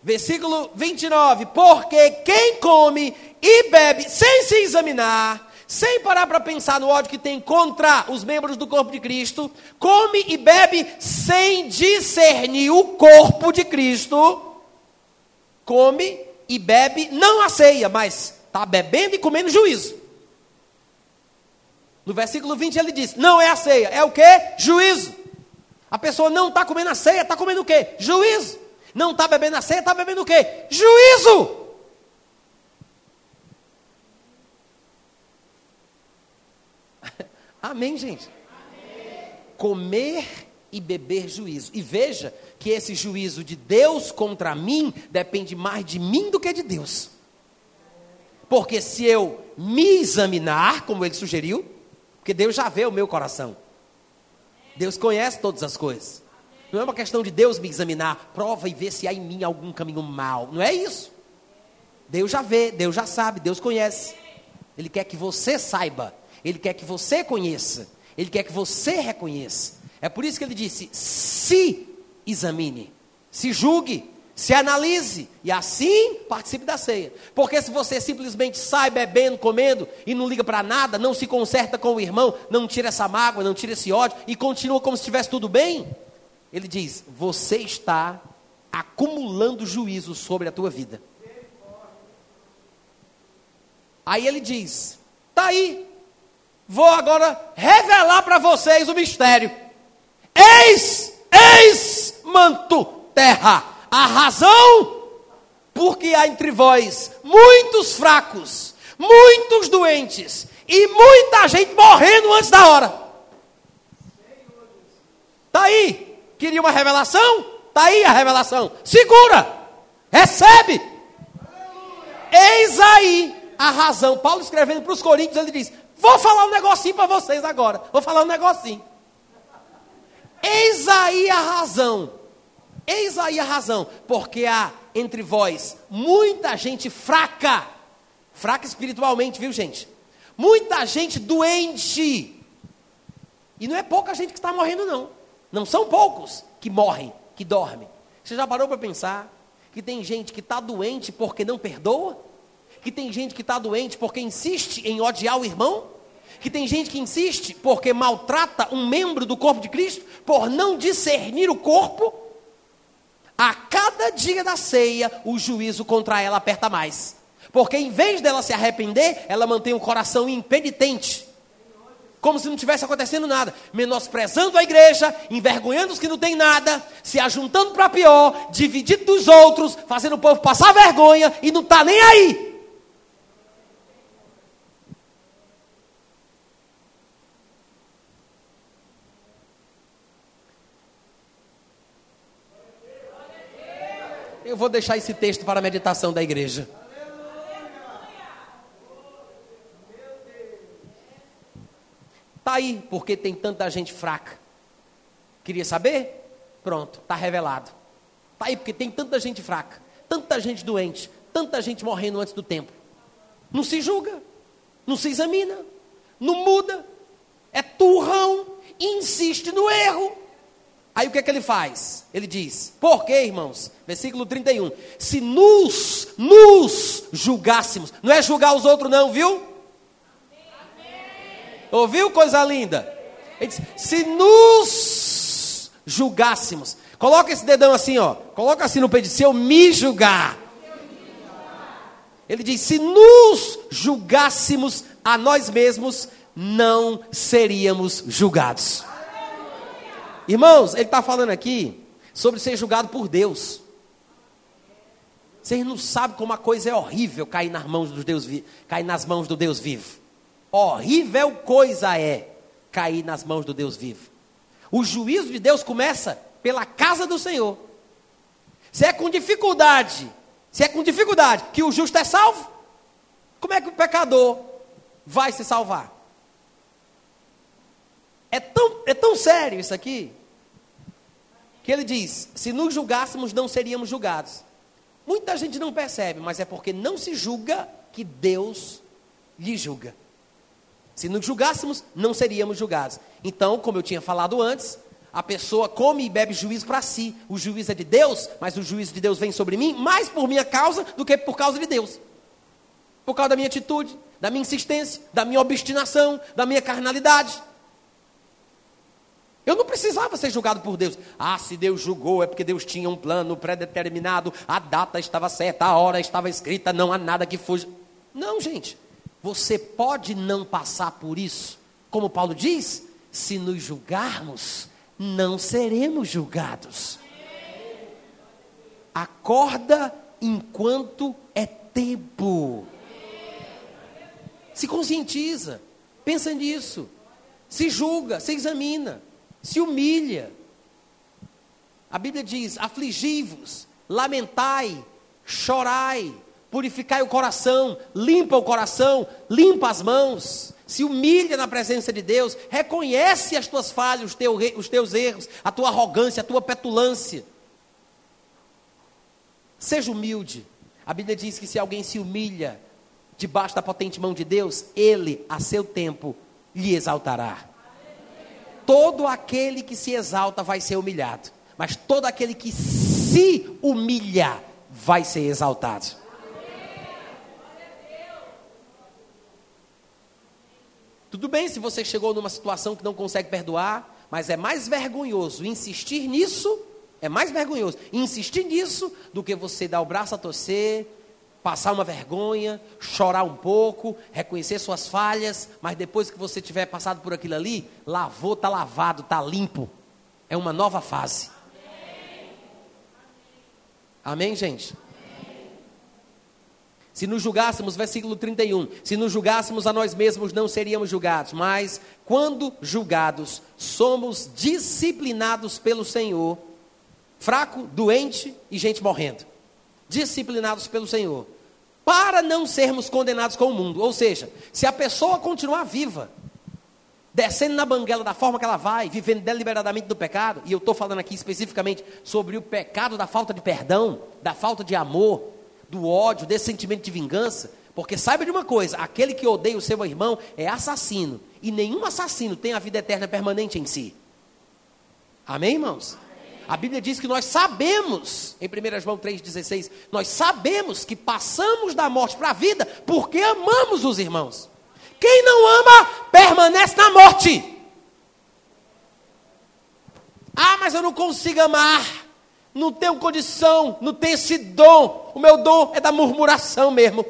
Versículo 29: Porque quem come e bebe sem se examinar, sem parar para pensar no ódio que tem contra os membros do corpo de Cristo, come e bebe sem discernir o corpo de Cristo, come e bebe, não a ceia, mas está bebendo e comendo juízo. No versículo 20 ele diz: não é a ceia, é o que? Juízo. A pessoa não está comendo a ceia, está comendo o quê? Juízo. Não está bebendo a ceia, está bebendo o quê? Juízo. Amém, gente? Amém. Comer e beber juízo. E veja que esse juízo de Deus contra mim depende mais de mim do que de Deus. Porque se eu me examinar, como ele sugeriu, porque Deus já vê o meu coração. Deus conhece todas as coisas. Não é uma questão de Deus me examinar, prova e ver se há em mim algum caminho mal. Não é isso. Deus já vê, Deus já sabe, Deus conhece. Ele quer que você saiba ele quer que você conheça, ele quer que você reconheça. É por isso que ele disse: se examine, se julgue, se analise e assim participe da ceia. Porque se você simplesmente sai bebendo, comendo e não liga para nada, não se conserta com o irmão, não tira essa mágoa, não tira esse ódio e continua como se estivesse tudo bem, ele diz: você está acumulando juízo sobre a tua vida. Aí ele diz: tá aí, vou agora revelar para vocês o mistério. Eis, eis, manto, terra, a razão porque há entre vós muitos fracos, muitos doentes e muita gente morrendo antes da hora. Está aí. Queria uma revelação? Está aí a revelação. Segura. Recebe. Eis aí a razão. Paulo escrevendo para os Coríntios, ele diz: Vou falar um negocinho para vocês agora. Vou falar um negocinho. Eis aí a razão. Eis aí a razão. Porque há entre vós muita gente fraca. Fraca espiritualmente, viu, gente? Muita gente doente. E não é pouca gente que está morrendo, não. Não são poucos que morrem, que dormem. Você já parou para pensar que tem gente que está doente porque não perdoa? que tem gente que está doente porque insiste em odiar o irmão, que tem gente que insiste porque maltrata um membro do corpo de Cristo, por não discernir o corpo. A cada dia da ceia, o juízo contra ela aperta mais. Porque em vez dela se arrepender, ela mantém o coração impenitente. Como se não tivesse acontecendo nada, menosprezando a igreja, envergonhando os que não têm nada, se ajuntando para pior, dividindo dos outros, fazendo o povo passar vergonha e não está nem aí. Eu vou deixar esse texto para a meditação da igreja. Está aí, porque tem tanta gente fraca. Queria saber? Pronto, está revelado. Está aí, porque tem tanta gente fraca, tanta gente doente, tanta gente morrendo antes do tempo. Não se julga, não se examina, não muda, é turrão, insiste no erro. Aí o que é que ele faz? Ele diz: Por quê, irmãos? Versículo 31. Se nos, nos julgássemos, não é julgar os outros, não, viu? Amém. Ouviu coisa linda? Ele diz: Se nos julgássemos, coloca esse dedão assim, ó, coloca assim no peito, se eu me julgar. Ele diz: se nos julgássemos a nós mesmos, não seríamos julgados. Irmãos, ele está falando aqui sobre ser julgado por Deus. Vocês não sabem como a coisa é horrível cair nas mãos do Deus cair nas mãos do Deus vivo. Horrível coisa é cair nas mãos do Deus vivo. O juízo de Deus começa pela casa do Senhor. Se é com dificuldade, se é com dificuldade que o justo é salvo, como é que o pecador vai se salvar? É tão, é tão sério isso aqui, que ele diz: se nos julgássemos, não seríamos julgados. Muita gente não percebe, mas é porque não se julga que Deus lhe julga. Se nos julgássemos, não seríamos julgados. Então, como eu tinha falado antes, a pessoa come e bebe juízo para si. O juízo é de Deus, mas o juízo de Deus vem sobre mim mais por minha causa do que por causa de Deus. Por causa da minha atitude, da minha insistência, da minha obstinação, da minha carnalidade. Eu não precisava ser julgado por Deus. Ah, se Deus julgou, é porque Deus tinha um plano pré-determinado, a data estava certa, a hora estava escrita, não há nada que fuja. Não, gente. Você pode não passar por isso. Como Paulo diz, se nos julgarmos, não seremos julgados. Acorda enquanto é tempo. Se conscientiza, pensa nisso. Se julga, se examina, se humilha. A Bíblia diz: afligi-vos, lamentai, chorai purificai o coração, limpa o coração, limpa as mãos, se humilha na presença de Deus, reconhece as tuas falhas, os, os teus erros, a tua arrogância, a tua petulância. Seja humilde. A Bíblia diz que se alguém se humilha debaixo da potente mão de Deus, ele, a seu tempo, lhe exaltará. Todo aquele que se exalta vai ser humilhado, mas todo aquele que se humilha vai ser exaltado. Tudo bem se você chegou numa situação que não consegue perdoar, mas é mais vergonhoso insistir nisso, é mais vergonhoso insistir nisso do que você dar o braço a torcer, passar uma vergonha, chorar um pouco, reconhecer suas falhas, mas depois que você tiver passado por aquilo ali, lavou, está lavado, está limpo. É uma nova fase. Amém, gente? Se nos julgássemos, versículo 31, se nos julgássemos a nós mesmos, não seríamos julgados, mas quando julgados, somos disciplinados pelo Senhor, fraco, doente e gente morrendo. Disciplinados pelo Senhor, para não sermos condenados com o mundo. Ou seja, se a pessoa continuar viva, descendo na banguela da forma que ela vai, vivendo deliberadamente do pecado, e eu estou falando aqui especificamente sobre o pecado da falta de perdão, da falta de amor, do ódio, desse sentimento de vingança, porque saiba de uma coisa: aquele que odeia o seu irmão é assassino, e nenhum assassino tem a vida eterna permanente em si. Amém, irmãos? A Bíblia diz que nós sabemos, em 1 João 3,16, nós sabemos que passamos da morte para a vida porque amamos os irmãos. Quem não ama, permanece na morte. Ah, mas eu não consigo amar não tenho condição, não tenho esse dom. O meu dom é da murmuração mesmo.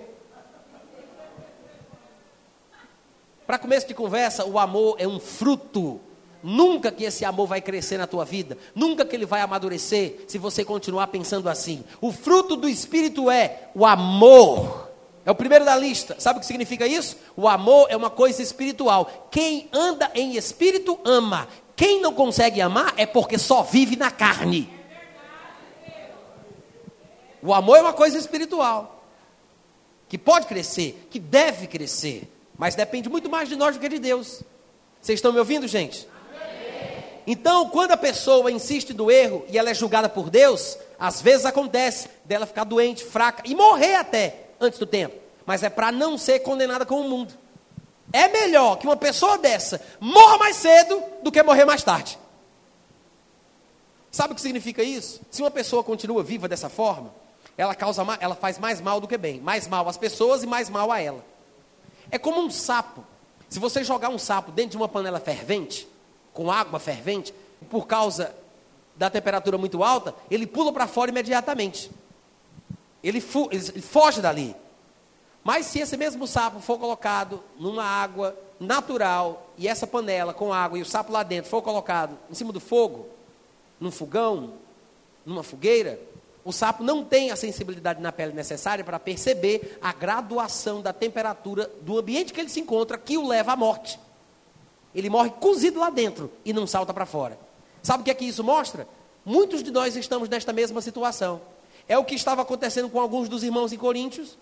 Para começo de conversa, o amor é um fruto. Nunca que esse amor vai crescer na tua vida, nunca que ele vai amadurecer se você continuar pensando assim. O fruto do Espírito é o amor. É o primeiro da lista. Sabe o que significa isso? O amor é uma coisa espiritual. Quem anda em espírito ama. Quem não consegue amar é porque só vive na carne. O amor é uma coisa espiritual, que pode crescer, que deve crescer, mas depende muito mais de nós do que de Deus. Vocês estão me ouvindo, gente? Então, quando a pessoa insiste no erro e ela é julgada por Deus, às vezes acontece dela ficar doente, fraca e morrer até antes do tempo, mas é para não ser condenada com o mundo. É melhor que uma pessoa dessa morra mais cedo do que morrer mais tarde. Sabe o que significa isso? Se uma pessoa continua viva dessa forma, ela causa, ela faz mais mal do que bem, mais mal às pessoas e mais mal a ela. É como um sapo. Se você jogar um sapo dentro de uma panela fervente, com água fervente, por causa da temperatura muito alta, ele pula para fora imediatamente. Ele, ele foge dali. Mas se esse mesmo sapo for colocado numa água natural e essa panela com água e o sapo lá dentro for colocado em cima do fogo, num fogão, numa fogueira, o sapo não tem a sensibilidade na pele necessária para perceber a graduação da temperatura do ambiente que ele se encontra que o leva à morte. Ele morre cozido lá dentro e não salta para fora. Sabe o que é que isso mostra? Muitos de nós estamos nesta mesma situação. É o que estava acontecendo com alguns dos irmãos em Coríntios.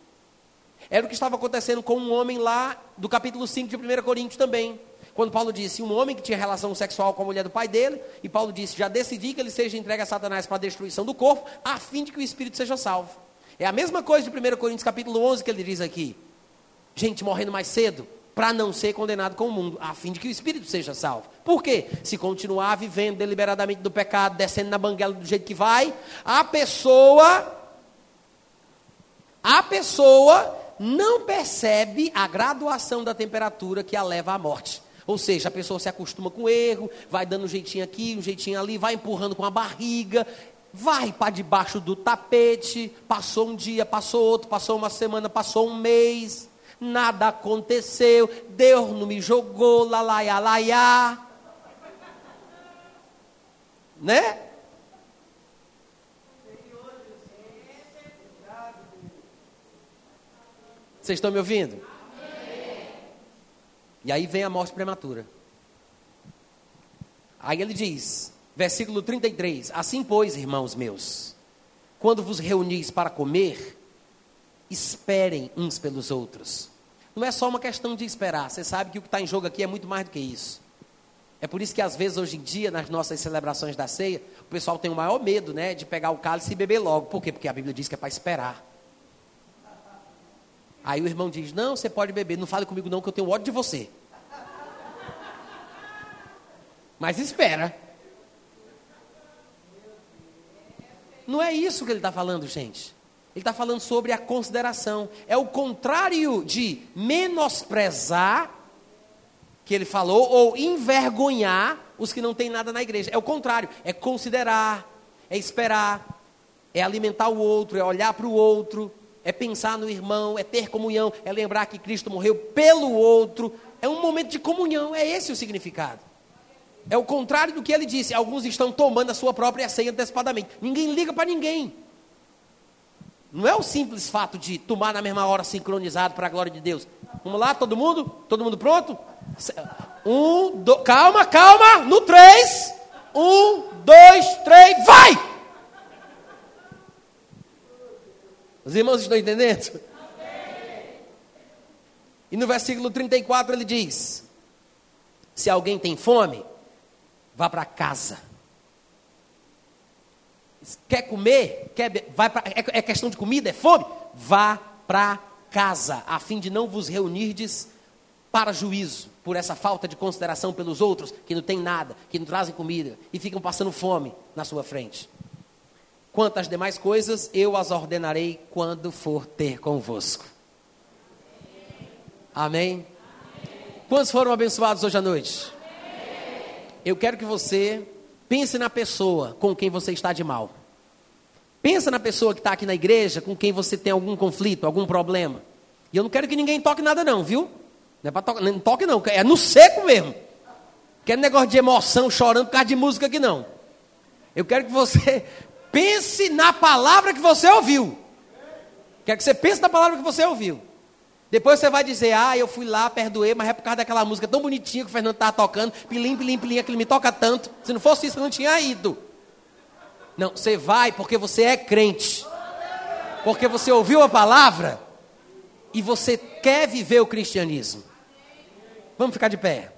Era o que estava acontecendo com um homem lá do capítulo 5 de 1 Coríntios também. Quando Paulo disse, um homem que tinha relação sexual com a mulher do pai dele, e Paulo disse, já decidi que ele seja entregue a Satanás para a destruição do corpo, a fim de que o espírito seja salvo. É a mesma coisa de 1 Coríntios capítulo 11 que ele diz aqui. Gente morrendo mais cedo, para não ser condenado com o mundo, a fim de que o espírito seja salvo. Por quê? Se continuar vivendo deliberadamente do pecado, descendo na banguela do jeito que vai, a pessoa a pessoa não percebe a graduação da temperatura que a leva à morte. Ou seja, a pessoa se acostuma com o erro, vai dando um jeitinho aqui, um jeitinho ali, vai empurrando com a barriga, vai para debaixo do tapete. Passou um dia, passou outro, passou uma semana, passou um mês, nada aconteceu, Deus não me jogou, lalaia, laia. Né? Vocês estão me ouvindo? E aí vem a morte prematura. Aí ele diz, versículo 33: Assim, pois, irmãos meus, quando vos reunis para comer, esperem uns pelos outros. Não é só uma questão de esperar, você sabe que o que está em jogo aqui é muito mais do que isso. É por isso que às vezes hoje em dia, nas nossas celebrações da ceia, o pessoal tem o maior medo né, de pegar o cálice e beber logo. Por quê? Porque a Bíblia diz que é para esperar. Aí o irmão diz: Não, você pode beber, não fale comigo não, que eu tenho ódio de você. Mas espera. Não é isso que ele está falando, gente. Ele está falando sobre a consideração. É o contrário de menosprezar, que ele falou, ou envergonhar os que não têm nada na igreja. É o contrário. É considerar, é esperar, é alimentar o outro, é olhar para o outro, é pensar no irmão, é ter comunhão, é lembrar que Cristo morreu pelo outro. É um momento de comunhão, é esse o significado. É o contrário do que ele disse. Alguns estão tomando a sua própria ceia antecipadamente. Ninguém liga para ninguém. Não é o simples fato de tomar na mesma hora sincronizado para a glória de Deus. Vamos lá, todo mundo? Todo mundo pronto? Um, dois, calma, calma. No três. Um, dois, três, vai! Os irmãos estão entendendo? E no versículo 34 ele diz: Se alguém tem fome, vá para casa. Quer comer? Quer, vai pra, é, é questão de comida? É fome? Vá para casa, a fim de não vos reunirdes para juízo, por essa falta de consideração pelos outros, que não tem nada, que não trazem comida e ficam passando fome na sua frente. Quanto às demais coisas, eu as ordenarei quando for ter convosco. Amém? Amém. Quantos foram abençoados hoje à noite? Amém. Eu quero que você pense na pessoa com quem você está de mal. Pensa na pessoa que está aqui na igreja, com quem você tem algum conflito, algum problema. E eu não quero que ninguém toque nada não, viu? Não é para tocar, não toque não, é no seco mesmo. Quero negócio de emoção, chorando por causa de música aqui não. Eu quero que você pense na palavra que você ouviu. Quer que você pense na palavra que você ouviu. Depois você vai dizer, ah, eu fui lá, perdoei, mas é por causa daquela música tão bonitinha que o Fernando estava tocando, pilim, pilim, pilim, aquilo me toca tanto. Se não fosse isso, eu não tinha ido. Não, você vai porque você é crente. Porque você ouviu a palavra e você quer viver o cristianismo. Vamos ficar de pé.